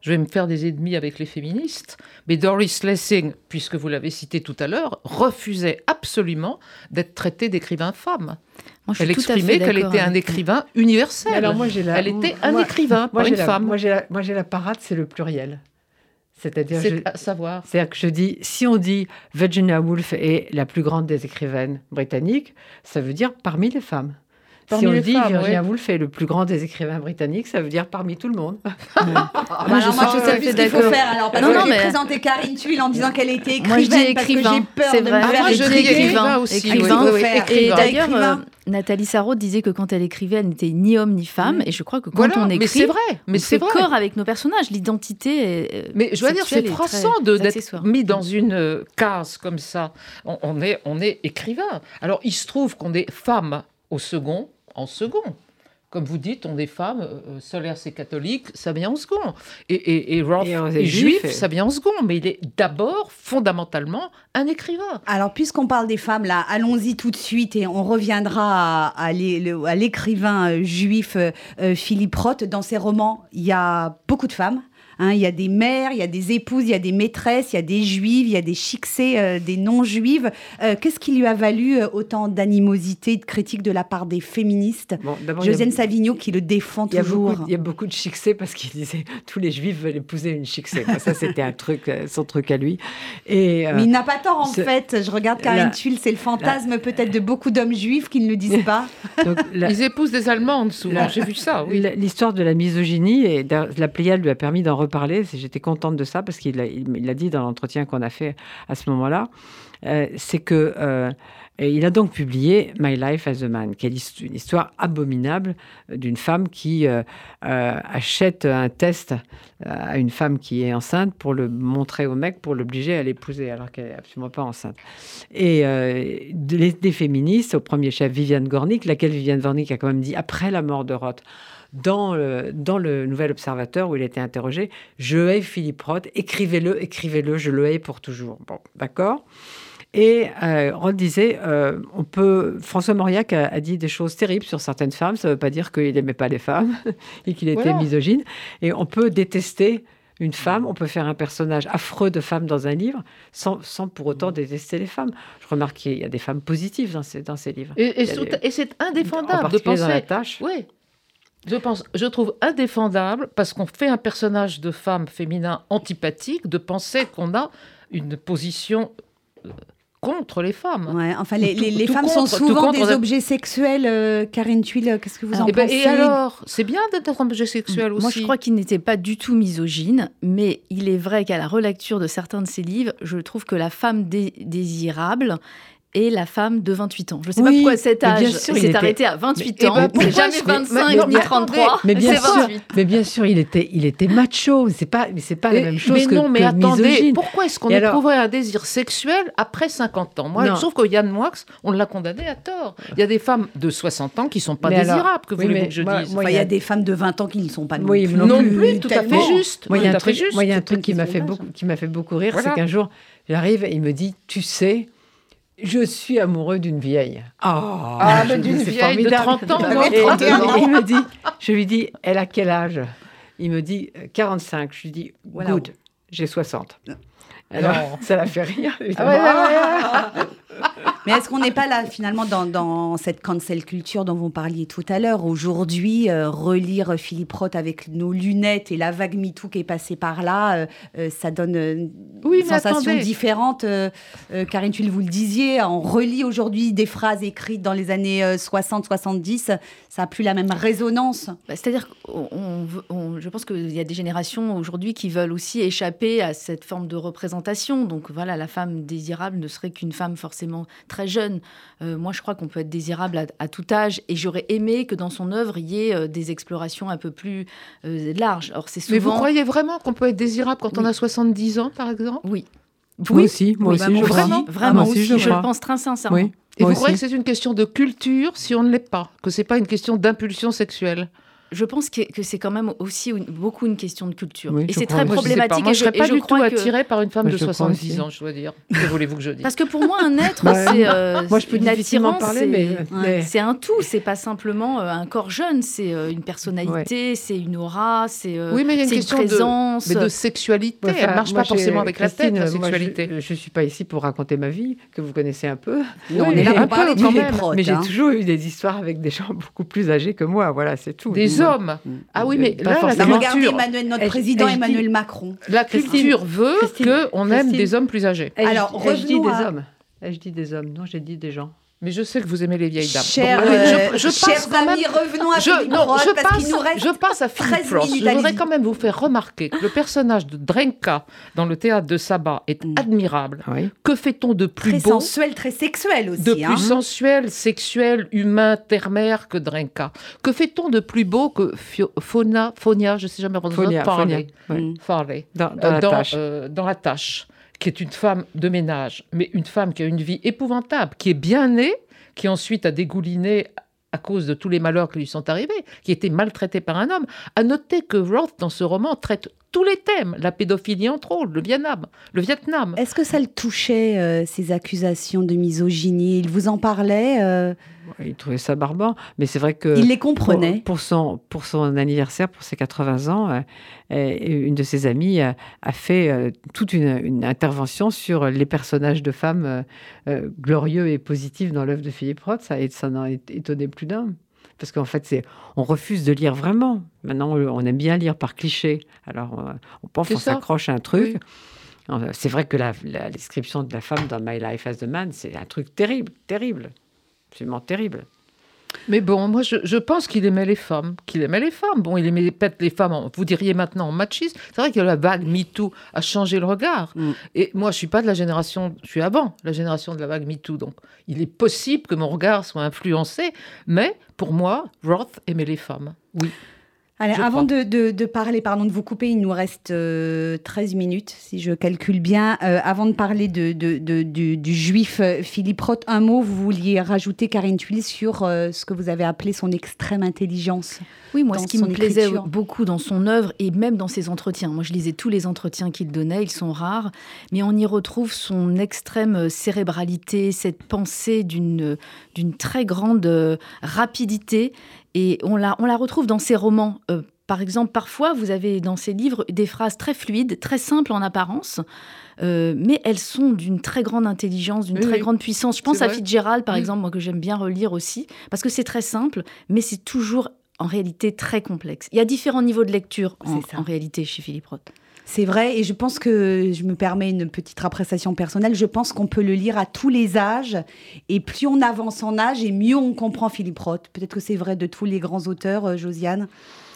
Je vais me faire des ennemis avec les féministes, mais Doris Lessing, puisque vous l'avez cité tout à l'heure, refusait absolument d'être traitée d'écrivain femme. Elle exprimait qu'elle était un écrivain universel. Alors moi, la... Elle était un écrivain, pas une femme. Moi, j'ai la, la parade, c'est le pluriel. C'est-à-dire, à savoir. C'est-à-dire que je dis, si on dit Virginia Woolf est la plus grande des écrivaines britanniques, ça veut dire parmi les femmes si on dit Virginia Woolf est le plus grand des écrivains britanniques, ça veut dire parmi tout le monde. Ah, bah moi, je, sais plus ce qu'il faut faire. Alors, parce non, que non, j'ai mais... présenté Karine Tuile en disant qu'elle était écrivaine. Moi, je dis écrivain. C'est vrai. Ah, moi, je dis écrivain aussi. Écrivain. Et d'ailleurs, euh, Nathalie Sarraud disait que quand elle écrivait, elle n'était ni homme ni femme. Et je crois que quand on écrit, c'est vrai. Mais c'est vrai. corps avec nos personnages. L'identité. Mais je veux dire, c'est froissant d'être mis dans une euh, case comme ça. On est, on est écrivain. Alors, il se trouve qu'on est femme au second en second. Comme vous dites, on est femmes, euh, euh, solaire c'est catholique, ça vient en second. Et, et, Roth est juif, ça vient en second. Mais il est d'abord, fondamentalement, un écrivain. Alors, puisqu'on parle des femmes, là, allons-y tout de suite et on reviendra à, l'écrivain euh, juif Philippe Roth. Dans ses romans, il y a beaucoup de femmes. Hein, il y a des mères, il y a des épouses, il y a des maîtresses, il y a des juives, il y a des chixées, euh, des non-juives. Euh, qu'est-ce qui lui a valu euh, autant d'animosité, de critiques de la part des féministes? Josiane Savigno qui le défend toujours. Il y a beaucoup de chixées parce qu'il disait tous les juifs veulent épouser une chixée. Ça, c'était un truc, son truc à lui. Et, Mais il n'a pas tort en fait. Je regarde Karine Tuile, c'est le fantasme peut-être de beaucoup d'hommes juifs qui ne le disent pas. Ils épousent des Allemandes souvent, j'ai vu ça. L'histoire de la misogynie, et la Pléiade lui a permis d'en parler. J'étais contente de ça parce qu'il l'a dit dans l'entretien qu'on a fait à ce moment-là. Euh, c'est que euh, il a donc publié My Life as a Man, qui est une histoire abominable d'une femme qui euh, achète un test à une femme qui est enceinte pour le montrer au mec, pour l'obliger à l'épouser, alors qu'elle n'est absolument pas enceinte. Et des, des, féministes, au premier chef Viviane Gornick, laquelle Viviane Gornick a quand même dit, après la mort de Roth, dans le, dans le Nouvel Observateur où il a été interrogé, je hais Philippe Roth, écrivez-le, écrivez-le, je le hais pour toujours. Bon, d'accord et euh, Roth disait, euh, on peut. François Mauriac a, dit des choses terribles sur certaines femmes. Ça ne veut pas dire qu'il n'aimait pas les femmes et qu'il était misogyne. Et on peut détester une femme, on peut faire un personnage affreux de femme dans un livre sans, sans pour autant détester les femmes. Je remarque qu'il y a des femmes positives dans ces, dans ces livres. Et, et c'est indéfendable de penser. Dans la tâche. Oui, je pense, je trouve indéfendable parce qu'on fait un personnage de femme féminin antipathique de penser qu'on a une position euh, contre les femmes. Ouais, enfin, les, les, femmes sont souvent des objets sexuels. Euh, Karine Tuile, qu'est-ce que vous en et eh ben, pensez? Et alors C'est bien d'être un objet sexuel aussi. Moi, je crois qu'il n'était pas du tout misogyne, mais il est vrai qu'à la relecture de certains de ses livres, je trouve que la femme désirable et la femme de 28 ans. Je ne sais pas pourquoi cet âge s'est arrêté à 28 ans. Ben, c'est jamais 25 ni 33. Mais bien, sûr, mais bien sûr, il était, il était macho. C'est pas, mais c'est pas la même chose mais que non, mais que attendez, misogyne. pourquoi est-ce qu'on éprouverait un désir sexuel après 50 ans? Moi, Non. je trouve que Yann Moix, on l'a condamné à tort. Il y a des femmes de 60 ans qui sont pas Mais alors- désirables, que oui, voulez-vous mais que je moi- dise? moi, Enfin, il y a des femmes de 20 ans qui ne sont pas non Oui, plus. Non plus, tout à fait juste. Moi, il y a tout un à fait truc, juste. moi, il y a un C'est truc qui m'a fait beaucoup, qui m'a fait beaucoup rire, c'est qu'un jour, j'arrive et il me dit, tu sais, je suis amoureux d'une vieille. Ah, Ah, je mais d'une vieille de formidable. 30 ans, Et non, il 31 me- ans. il me dit, je lui dis, elle a quel âge? Il me dit euh, 45. Je lui dis, good, j'ai 60. Alors, Non. ça l'a fait rire. Ah évidemment. ouais, ouais, ouais. Mais est-ce qu'on n'est pas là finalement dans, dans cette cancel culture dont vous parliez tout à l'heure? Aujourd'hui, euh, relire Philippe Roth avec nos lunettes et la vague MeToo qui est passée par là, euh, euh, ça donne Oui, une sensation attendez. différente. Euh, Karine Tuile, vous le disiez, on relit aujourd'hui des phrases écrites dans les années 60-70, ça n'a plus la même résonance. Bah, C'est-à-dire on on- je pense qu'il y a des générations aujourd'hui qui veulent aussi échapper à cette forme de représentation. Donc voilà, la femme désirable ne serait qu'une femme forcément très jeune. Euh, moi, je crois qu'on peut être désirable à, à tout âge. Et j'aurais aimé que dans son œuvre, il y ait euh, des explorations un peu plus euh, larges. Alors c'est souvent... Mais vous croyez vraiment qu'on peut être désirable quand on a 70 ans, par exemple? Oui, Moi aussi, moi Oui, aussi, bah, je crois. vraiment, Ah, vraiment moi aussi, je je, crois. le pense très sincèrement. Oui, Et moi vous croyez que c'est une question de culture si on ne l'est pas Que c'est pas une question d'impulsion sexuelle? Je pense que, que c'est quand même aussi une- beaucoup une question de culture. Oui, et c'est très. Moi, je problématique. Moi, et je serais et pas du tout que- attirée par une femme de je crois 70 aussi. ans, je dois dire. Que voulez-vous que je dise? Parce que pour moi, un être, c'est euh, Moi, je peux une difficilement attirance, parler, mais, Ouais. C'est un tout, c'est pas simplement euh, un corps jeune, c'est euh, une personnalité, c'est une aura, c'est euh, Oui, mais il y a une c'est question de- présence. Mais de sexualité, Ouais, elle enfin, marche moi, pas forcément avec la tête, la sexualité. je ne suis pas ici pour raconter ma vie, que vous connaissez un peu. Non, on est là pour parler de quand même. Mais j'ai hein. toujours eu des histoires avec des gens beaucoup plus âgés que moi, voilà, c'est tout. Des Hommes. Ah oui, mais Pas là, la. Bah, regardez culture, Emmanuel, notre président Emmanuel Macron. la culture veut qu'on aime des hommes plus âgés. Alors, dit revenons des hommes. Ai-je dit des hommes Non, j'ai dit des gens. Mais je sais que vous aimez les vieilles dames. Chers, allez, euh, je, je quand même- amis, revenons à je, Philippe non, Roth, je parce passe, nous reste je passe à 13 Philippe Roth. Je voudrais quand même vous faire remarquer que le personnage de Drenka dans le théâtre de Saba est Mm. admirable. Oui. Que fait-on de plus Très beau sensuel, très sexuel aussi. de plus hein. sensuel, sexuel, humain, terre-mère que Drenka Que fait-on de plus beau que Fio- Fauna, Fonia, je ne sais jamais. Fonia, ouais. Mm. Farley. Dans, dans Euh, la tâche. euh, dans la tâche, qui est une femme de ménage, mais une femme qui a une vie épouvantable, qui est bien née, qui ensuite a dégouliné à cause de tous les malheurs qui lui sont arrivés, qui été maltraitée par un homme. À noter que Roth, dans ce roman, traite tous les thèmes, la pédophilie entre autres, le Vietnam, le Vietnam. Est-ce que ça le touchait, euh, ces accusations de misogynie? Il vous en parlait euh, Il trouvait ça barbant, mais c'est vrai que Il les comprenait pour son pour son anniversaire, pour ses 80 ans, euh, une de ses amies a, a fait toute une, une intervention sur les personnages de femmes glorieux et positifs dans l'œuvre de Philippe Roth. Ça, et ça en a étonné plus d'un. Parce qu'en fait, c'est, on refuse de lire vraiment. Maintenant, on on aime bien lire par cliché. Alors, on, on pense qu'on s'accroche à un truc. Oui. Euh, C'est vrai que la, la description de la femme dans My Life as a Man, c'est un truc terrible, terrible, absolument terrible. Mais bon, moi, je, je pense qu'il aimait les femmes, qu'il aimait les femmes. Bon, il aimait peut-être les femmes, en- vous diriez maintenant en machiste. C'est vrai que la vague MeToo a changé le regard. Mm. Et moi, je suis pas de la génération, je suis avant la génération de la vague MeToo. Donc, il est possible que mon regard soit influencé. Mais pour moi, Roth aimait les femmes. Oui. Allez, Je avant de, de- de parler, pardon de vous couper, il nous reste euh, 13 minutes, si je calcule bien. Euh, avant de parler de, du, du juif euh, Philippe Roth, un mot, vous vouliez rajouter, Karine Tuile, sur euh, ce que vous avez appelé son extrême intelligence. Oui, moi, ce qui me plaisait écriture. beaucoup dans son œuvre et même dans ses entretiens, moi je lisais tous les entretiens qu'il donnait, ils sont rares, mais on y retrouve son extrême cérébralité, cette pensée d'une très grande rapidité et on la, on la retrouve dans ses romans. Euh, par exemple, parfois, vous avez dans ses livres des phrases très fluides, très simples en apparence, euh, mais elles sont d'une très grande intelligence, d'une Oui, très oui. grande puissance. Je pense à. Fitzgerald, par Oui. exemple, moi que j'aime bien relire aussi, parce que c'est très simple, mais c'est toujours en réalité très complexe. Il y a différents niveaux de lecture en, en réalité chez Philippe Roth. C'est vrai, et je pense que, je me permets une petite appréciation personnelle, je pense qu'on peut le lire à tous les âges, et plus on avance en âge, et mieux on comprend Philippe Roth. Peut-être que c'est vrai de tous les grands auteurs, euh, Josiane?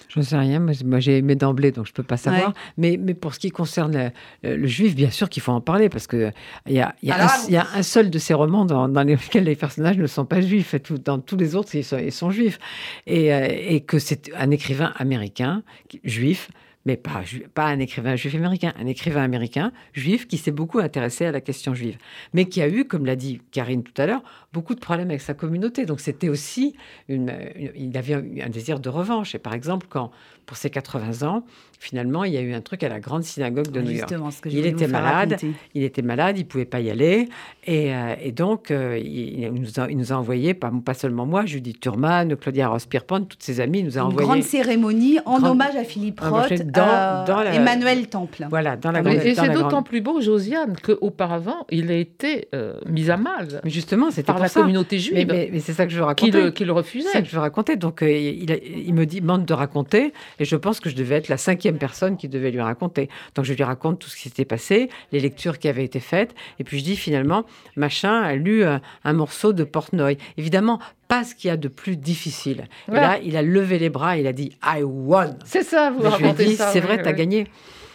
Je ne sais rien, moi j'ai aimé d'emblée, donc je ne peux pas savoir. Mais, mais pour ce qui concerne le, juif, bien sûr qu'il faut en parler, parce qu'il y a, y, a un, y a un seul de ces romans dans, dans, lesquels les personnages ne sont pas juifs, et dans tous les autres, ils sont, ils sont juifs. Et, euh, et que c'est un écrivain américain, juif, mais pas, un écrivain juif américain, un écrivain américain juif qui s'est beaucoup intéressé à la question juive, mais qui a eu, comme l'a dit Karine tout à l'heure, beaucoup de problèmes avec sa communauté. Donc c'était aussi, une, il avait un désir de revanche. Et par exemple, quand pour ses 80 ans, finalement, il y a eu un truc à la grande synagogue de New York. il était malade, il était malade, il pouvait pas y aller, et, euh, donc euh, il, nous a, il, nous a, envoyé, pas, pas seulement moi, Judith Turman, Claudia Ross-Pierpont, toutes ses amies, nous a Une envoyé grande cérémonie en hommage à Philippe Roth, dans, dans Emmanuel Temple. Voilà, dans la grande, Et c'est d'autant plus beau, Josiane, qu'auparavant, il a été euh, mis à mal. Mais justement, c'était par la communauté juive. Mais, mais, c'est ça que je veux raconter. Qui le, refusait. C'est ça que je raconter. Donc il, il, me dit, demande de raconter. Et je pense que je devais être la cinquième personne qui devait lui raconter. Donc je lui raconte tout ce qui s'était passé, les lectures qui avaient été faites. Et puis je dis finalement, machin a lu euh, un, morceau de Portnoy. Évidemment, pas ce qu'il y a de plus difficile. Et là, il a levé les bras, il a dit I won. C'est ça, vous racontez dit, C'est vrai, tu as gagné.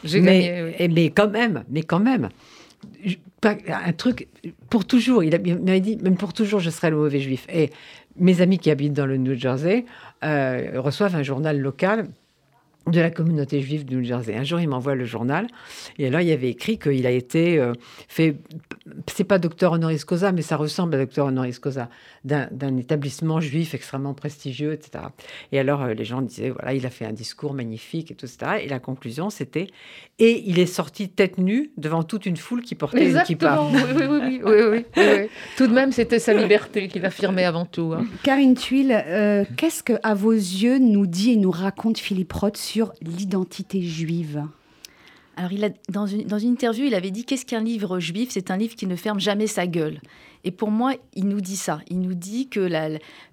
J'ai gagné. Et, mais quand même, mais quand même, un truc pour toujours. Il m'avait dit, même pour toujours, je serai le mauvais juif. Et mes amis qui habitent dans le New Jersey euh, reçoivent un journal local de la communauté juive du New Jersey. Un jour, il m'envoie le journal, et là, il y avait écrit qu'il a été euh, fait, c'est pas docteur honoris causa, mais ça ressemble à docteur honoris causa, d'un établissement juif extrêmement prestigieux, etc. Et alors, euh, les gens disaient, voilà, il a fait un discours magnifique, et tout, etc. Et la conclusion, c'était, et il est sorti tête nue devant toute une foule qui portait Exactement. une kippa. Oui, oui, oui, oui, oui, Tout de même, c'était sa liberté qu'il affirmait avant tout. Hein. Karine Tuile, euh, qu'est-ce que, à vos yeux, nous dit et nous raconte Philippe Roth sur l'identité juive? Alors, il a, dans, une, dans une interview, il avait dit Qu'est-ce qu'un livre juif? C'est un livre qui ne ferme jamais sa gueule. Et pour moi, il nous dit ça. Il nous dit que la,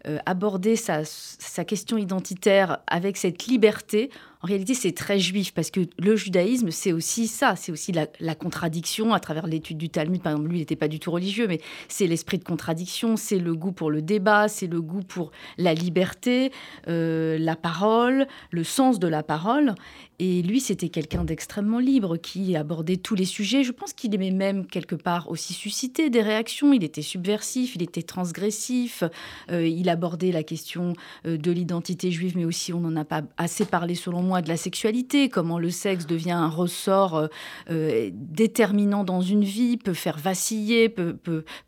euh, sa, sa, question identitaire avec cette liberté, en réalité, c'est très juif parce que le judaïsme, c'est aussi ça, c'est aussi la, contradiction à travers l'étude du Talmud. Par exemple, lui, il n'était pas du tout religieux, mais c'est l'esprit de contradiction, c'est le goût pour le débat, c'est le goût pour la liberté, euh, la parole, le sens de la parole. Et lui, c'était quelqu'un d'extrêmement libre qui abordait tous les sujets. Je pense qu'il aimait même quelque part aussi susciter des réactions. Il était subversif, il était transgressif, euh, il abordait la question euh, de l'identité juive, mais aussi, on n'en a pas assez parlé selon moi, de la sexualité, comment le sexe devient un ressort euh, déterminant dans une vie, peut faire vaciller, peut,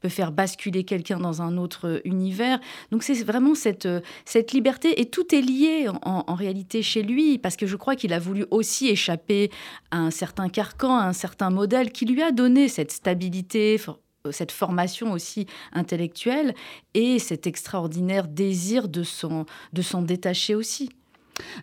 faire basculer quelqu'un dans un autre univers. Donc c'est vraiment cette, liberté, et tout est lié en, réalité chez lui, parce que je crois qu'il a voulu aussi échapper à un certain carcan, à un certain modèle qui lui a donné cette stabilité, euh, cette formation aussi intellectuelle et cet extraordinaire désir de s'en détacher aussi.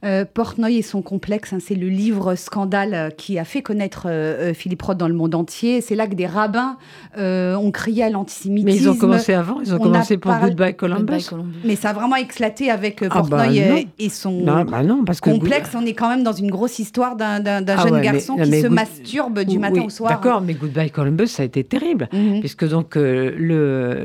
Euh, Portnoy et son complexe, hein, c'est le livre scandale euh, qui a fait connaître euh, Philippe Roth dans le monde entier. C'est là que des rabbins ont crié à l'antisémitisme. Mais ils ont commencé avant, ils ont commencé pour Goodbye Columbus. Mais ça a vraiment éclaté avec ah, Portnoy bah et, son bah parce que complexe. On est quand même dans une grosse histoire d'un ah jeune garçon qui se masturbe du matin au soir. D'accord, mais Goodbye Columbus, ça a été terrible, mhm. puisque donc le,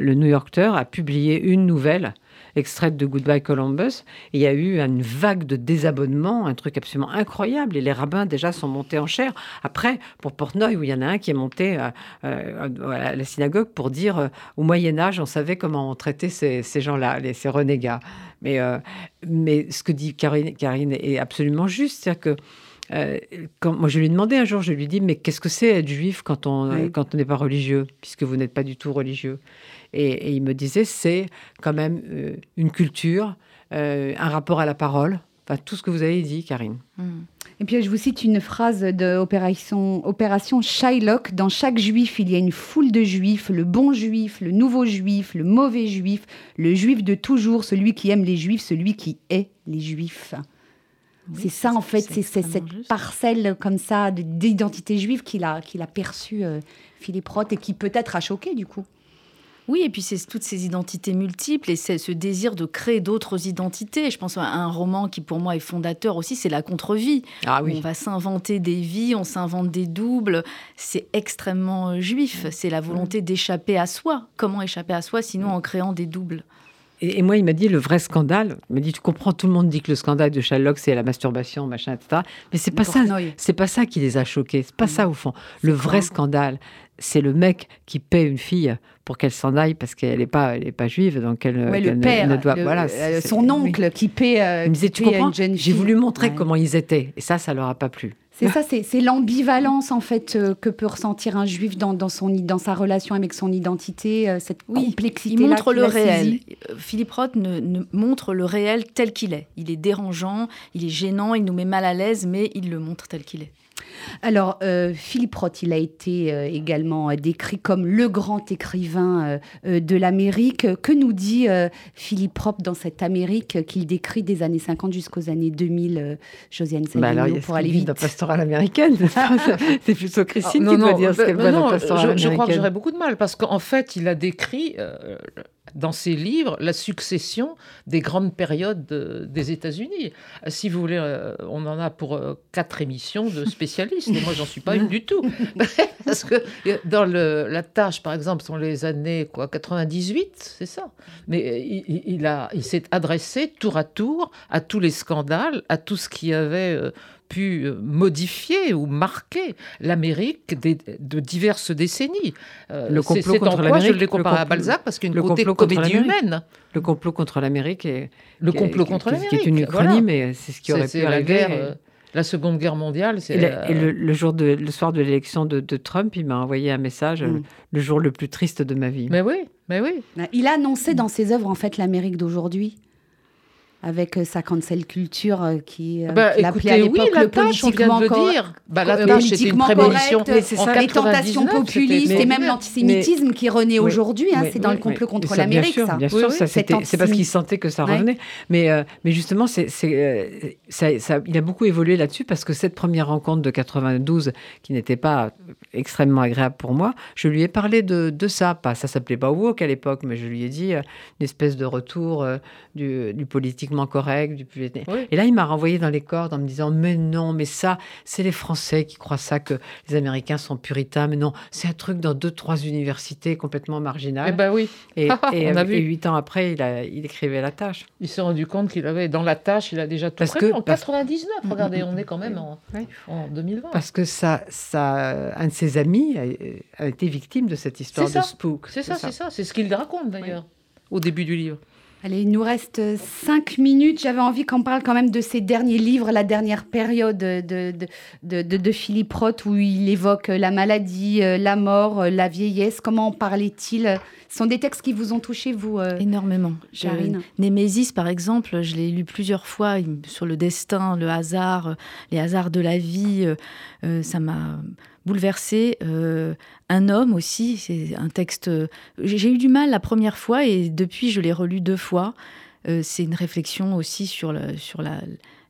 le New Yorker a publié une nouvelle extraite de Goodbye Columbus. il y a eu une vague de désabonnement, un truc absolument incroyable. Et les rabbins déjà sont montés en chair. Après, pour Portnoy, où il y en a un qui est monté à, euh, euh, à la synagogue pour dire euh, au Moyen Âge, on savait comment on traitait ces, gens-là, ces renégats. Mais, mais ce que dit Karine, Karine est absolument juste, c'est-à-dire que quand, moi, je lui ai demandé un jour, je lui ai dit, mais qu'est-ce que c'est être juif quand on quand on n'est pas religieux, puisque vous n'êtes pas du tout religieux? Et, il me disait, c'est quand même euh, une culture, euh, un rapport à la parole, enfin tout ce que vous avez dit, Karine. Hmm. Et puis je vous cite une phrase de Opération, Opération Shylock. Dans chaque juif, il y a une foule de juifs, le bon juif, le nouveau juif, le mauvais juif, le juif de toujours, celui qui aime les juifs, celui qui est les juifs. c'est ça en fait, c'est cette parcelle comme ça d'identité juive qu'il a, qu'il a perçue euh, Philippe Roth et qui peut-être a choqué du coup. Oui, et puis c'est toutes ces identités multiples et c'est ce désir de créer d'autres identités. Je pense à un roman qui pour moi est fondateur aussi, c'est La contre-vie. Ah oui. On va s'inventer des vies, on s'invente des doubles. C'est extrêmement juif. C'est la volonté d'échapper à soi. Comment échapper à soi sinon en créant des doubles? Et, moi, il m'a dit le vrai scandale. Il m'a dit tu comprends, tout le monde dit que le scandale de Sherlock c'est la masturbation, machin, etc. Mais c'est pas ça. C'est pas ça qui les a choqués. C'est pas ça au fond. Le vrai scandale, c'est le mec qui paie une fille pour qu'elle s'en aille parce qu'elle n'est pas, elle est pas juive, donc elle, le père, ne doit. voilà, euh, son oncle qui paie. Euh, il me disait, tu comprends J'ai voulu montrer comment ils étaient, et ça, ça leur a pas plu. C'est ça, c'est l'ambivalence en fait euh, que peut ressentir un juif dans, dans, son, dans sa relation avec son identité, cette complexité. Il montre le réel. Philippe Roth ne, montre le réel tel qu'il est. Il est dérangeant, il est gênant, il nous met mal à l'aise, mais il le montre tel qu'il est. Alors, euh, Philippe Roth, il a été euh, également décrit comme le grand écrivain euh, de l'Amérique. Que nous dit Philippe Roth dans cette Amérique qu'il décrit des années 50 jusqu'aux années 2000, Josiane bah pour aller vite dans pastorale américaine, c'est plutôt Christine ah, qui doit dire ce qu'elle voit dans pastorale je, je crois que j'aurais beaucoup de mal, parce qu'en fait, il a décrit dans ses livres la succession des grandes périodes des États-Unis. Si vous voulez, euh, on en a pour euh, quatre émissions de spécialistes, et moi j'en suis pas une du tout. Parce que euh, dans la tâche, par exemple, sont les années quoi, 98, c'est ça. Mais il, il s'est adressé tour à tour à tous les scandales, à tout ce qui avait pu euh, modifier ou marquer l'Amérique de diverses décennies. Euh, le complot contre l'Amérique. Je l'ai comparé à Balzac parce qu'une côté comédie humaine. Le complot contre l'Amérique est le complot contre l'Amérique, qui est une uchronie, mais c'est ce qui aurait pu la guerre. Euh, la Seconde Guerre mondiale, c'est. Et, le, jour de, le soir de l'élection de, Trump, il m'a envoyé un message, mm. le jour le plus triste de ma vie. Mais oui, mais oui. Il a annoncé dans ses œuvres en fait l'Amérique d'aujourd'hui avec euh, sa cancel culture euh, qui, euh, bah, écoutez, à l'époque oui, la le tâche, on vient de le dire. Bah, la tâche, c'était une prémonition. les tentations populistes et même l'antisémitisme qui renaît aujourd'hui. Hein, c'est dans le complot contre l'Amérique, ça. Bien sûr, c'est parce qu'il sentait que ça revenait. Mais, mais justement, c'est, ça, ça, il a beaucoup évolué là-dessus parce que cette première rencontre de 92, qui n'était pas extrêmement agréable pour moi, je lui ai parlé de, de ça. Pas, ça s'appelait pas woke à l'époque, mais je lui ai dit une espèce de retour du, du politique correct. Du plus... Et là, il m'a renvoyé dans les cordes en me disant Mais non, mais ça, c'est les Français qui croient ça, que les Américains sont puritains. Mais non, c'est un truc dans deux, trois universités complètement marginales. Eh ben oui. Et, et, On a vu. huit ans après, il, a, il écrivait la tâche. Il s'est rendu compte qu'il avait, dans la tâche, il a déjà tout parce Que, en 99, regardez, on est quand même en, en 2020. Parce que ça, ça, un de ses amis a, été victime de cette histoire de spook. C'est ça, c'est ça. C'est ce qu'il raconte d'ailleurs au début du livre. Allez, il nous reste cinq minutes. J'avais envie qu'on parle quand même de ses derniers livres, la dernière période de, de, de, Philippe Roth, où il évoque la maladie, euh, la mort, euh, la vieillesse. Comment en parlait-il? Ce sont des textes qui vous ont touché, vous euh, Énormément. Karine Némésis, par exemple, je l'ai lu plusieurs fois sur le destin, le hasard, les hasards de la vie. ça m'a bouleversé. Euh, un homme aussi, c'est un texte. J'ai eu du mal la première fois et depuis je l'ai relu deux fois. Euh, c'est une réflexion aussi sur, le, sur la,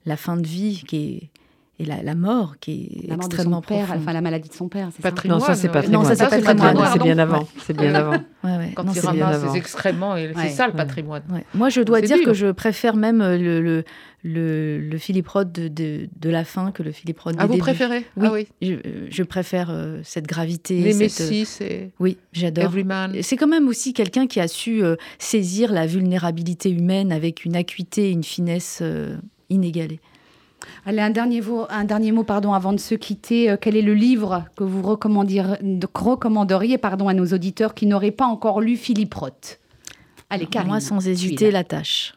la, fin de vie qui est et la, mort qui est extrêmement père, enfin la maladie de son père. C'est ça non, ça c'est patrimoine. Non, ça c'est patrimoine. C'est bien avant. C'est bien avant. Quand il ramasse ses excréments, c'est ça le patrimoine. Moi, je dois dire que je préfère même le, le, le, Philippe Roth de, de, la fin que le Philippe Roth ah, vous préférez? Oui, ah, oui. Je, je, préfère euh, cette gravité. Les cette... Messi, c'est... Oui, j'adore. C'est quand même aussi quelqu'un qui a su euh, saisir la vulnérabilité humaine avec une acuité et une finesse euh, inégalée. Allez, un dernier, mot, un dernier mot pardon, avant de se quitter. Euh, quel est le livre que vous recommanderiez pardon, à nos auditeurs qui n'auraient pas encore lu Philippe Roth? Allez, Karine, Moi, sans hésiter, La Tâche.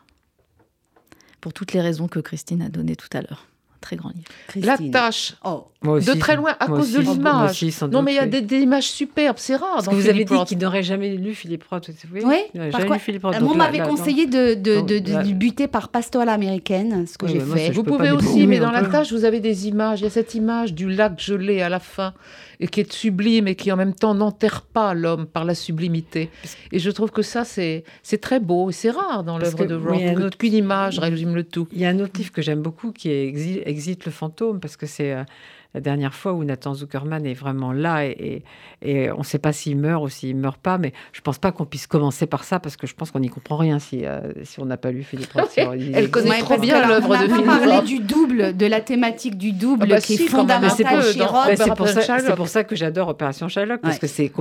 Pour toutes les raisons que Christine a données tout à l'heure très grand livre. La tâche, oh. de très loin, à cause de l'image. Non, mais il y a des, images superbes, c'est rare. Parce que vous avez dit qu'il n'aurait jamais lu Philippe Roth. Oui, jamais lu Philippe Roth. Moi, on m'avait conseillé de, de, de, buter par Pastoral américaine, ce que j'ai fait. Vous pouvez aussi, mais dans la tâche, vous avez des images. Il y a cette image du lac gelé à la fin et qui est sublime et qui en même temps n'enterre pas l'homme par la sublimité. Et je trouve que ça, c'est très beau et c'est rare dans l'œuvre de Roth, qu'une image résume le tout. Il y a un autre livre que j'aime beaucoup qui est Exit le fantôme, parce que c'est la dernière fois où Nathan Zuckerman est vraiment là et, et, on ne sait pas s'il meurt ou s'il meurt pas, mais je ne pense pas qu'on puisse commencer par ça parce que je pense qu'on n'y comprend rien si, euh, si on n'a pas lu Philippe Roth. Elle connaît trop bien l'œuvre de Philippe Roth. On a parlé du double, de la thématique du double ah bah qui est fondamentale chez. C'est pour, ça, pour ça que j'adore Opération Sherlock parce que c'est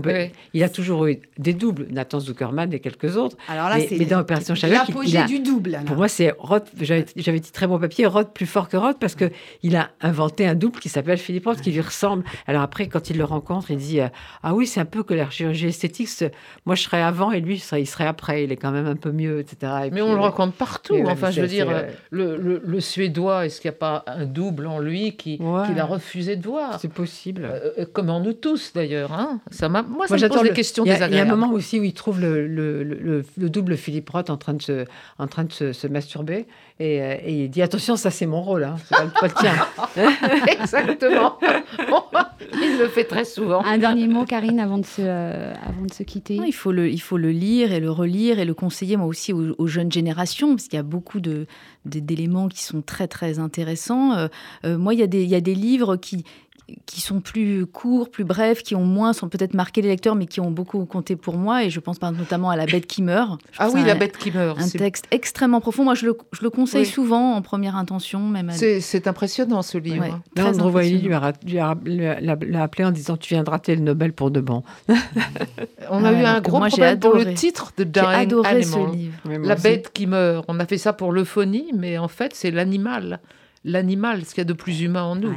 Il a toujours eu des doubles, Nathan Zuckerman et quelques autres. Alors là, mais, mais dans Opération Sherlock, il, a, du double. Pour moi, c'est Roth. J'avais dit très bon papier, Roth plus fort que Roth parce que il a inventé un double qui s'appelle Philippe Roth qui lui ressemble. Alors après, quand il le rencontre, il dit euh, Ah oui, c'est un peu que la chirurgie esthétique, moi je serais avant et lui, il serait après. Il est quand même un peu mieux, etc. mais on le rencontre partout. enfin, je veux dire, le, le, Suédois, est-ce qu'il n'y a pas un double en lui qui, qu'il a refusé de voir? C'est possible. Euh, euh, comme en nous tous, d'ailleurs. Hein ça moi, ça me pose des questions désagréables. Il y a un moment aussi où il trouve le, le, double Philippe Roth en train de se, en train de se, masturber et, et, il dit Attention, ça c'est mon rôle, hein, c'est pas, pas le tien. Exactement. il le fait très souvent. Un dernier mot, Karine, avant de se, euh, avant de se quitter. il, faut le, il faut le lire et le relire et le conseiller, moi aussi, aux, jeunes générations, parce qu'il y a beaucoup de, d'éléments qui sont très, très intéressants. Euh, euh, moi, il y, a des, il y a des livres qui, qui sont plus courts, plus brefs, qui ont moins, sont peut-être marqués les lecteurs, mais qui ont beaucoup compté pour moi. Et je pense notamment à La bête qui meurt. ah oui, La bête qui meurt. Un texte extrêmement profond. Moi, je le, je le conseille souvent en première intention. même. C'est impressionnant ce livre. Ouais, Andrew lui a, l'a appelé en disant Tu viendras le Nobel pour de bon. On a eu un gros problème pour le titre de Dying adoré Animal. Ce livre. La bête qui meurt. On a fait ça pour l'euphonie, mais en fait, c'est l'animal. L'animal, ce qu'il y a de plus humain en nous.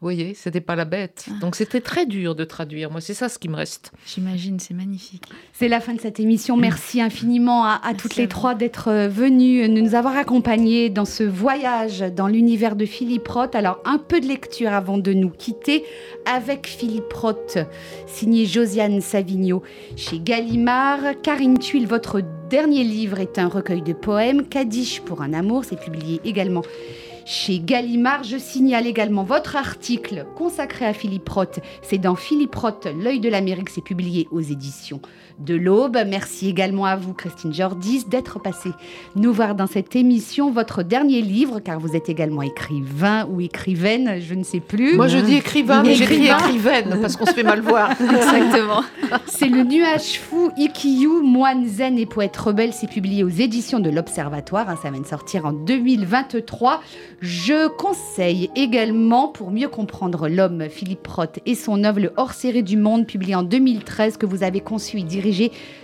Vous voyez, c'était pas la bête. Ah. Donc c'était très dur de traduire. Moi, c'est ça ce qui me reste. J'imagine, c'est magnifique. C'est la fin de cette émission. Merci infiniment à, toutes les trois d'être euh, venues, de nous avoir accompagnés dans ce voyage dans l'univers de Philippe Roth. Alors, un peu de lecture avant de nous quitter avec Philippe Roth, signé Josiane Savigno chez Gallimard. Karine Tuile, votre dernier livre est un recueil de poèmes. Kadish pour un amour, c'est publié également chez Gallimard. Je signale également votre article consacré à Philippe Roth. C'est dans Philippe Roth, L'œil de l'Amérique. C'est publié aux éditions de l'Aube. Merci également à vous, Christine Jordis, d'être passée nous voir dans cette émission. Votre dernier livre, car vous êtes également écrivain ou écrivaine, je ne sais plus. Moi, je dis écrivain, mais j'écris écrivaine parce qu'on se fait mal voir. Exactement. C'est Le Nuage Fou, Ikiyu, moine zen et poète rebelle. C'est publié aux éditions de l'Observatoire. Hein, ça va sortir en 2023. Je conseille également, pour mieux comprendre l'homme, Philippe Roth et son œuvre, le hors-série du monde, publié en 2013, que vous avez conçu et dirigé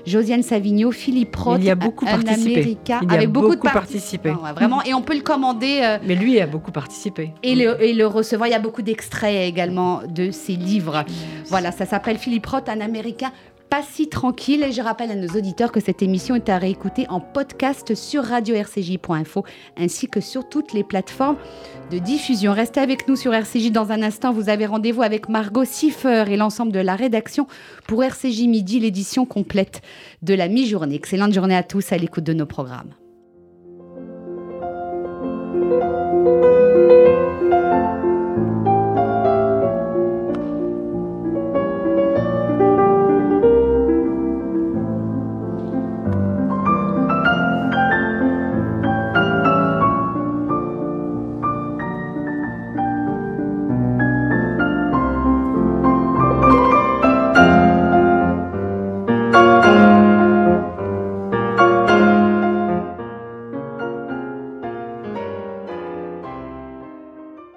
Josiane Savigno, Philippe Roth, il y a beaucoup un participé. Américain, il y a avec beaucoup, beaucoup participé. vraiment, et on peut le commander. Euh, Mais lui a beaucoup participé. Et le, et le recevoir. Il y a beaucoup d'extraits également de ses livres. Voilà, ça s'appelle Philippe Roth, un Américain pas si tranquille. Et je rappelle à nos auditeurs que cette émission est à réécouter en podcast sur radio-rcj.info ainsi que sur toutes les plateformes de diffusion. Restez avec nous sur RCJ dans un instant. Vous avez rendez-vous avec Margot Siffer et l'ensemble de la rédaction pour RCJ Midi, l'édition complète de la mi-journée. Excellente journée à tous à l'écoute de nos programmes.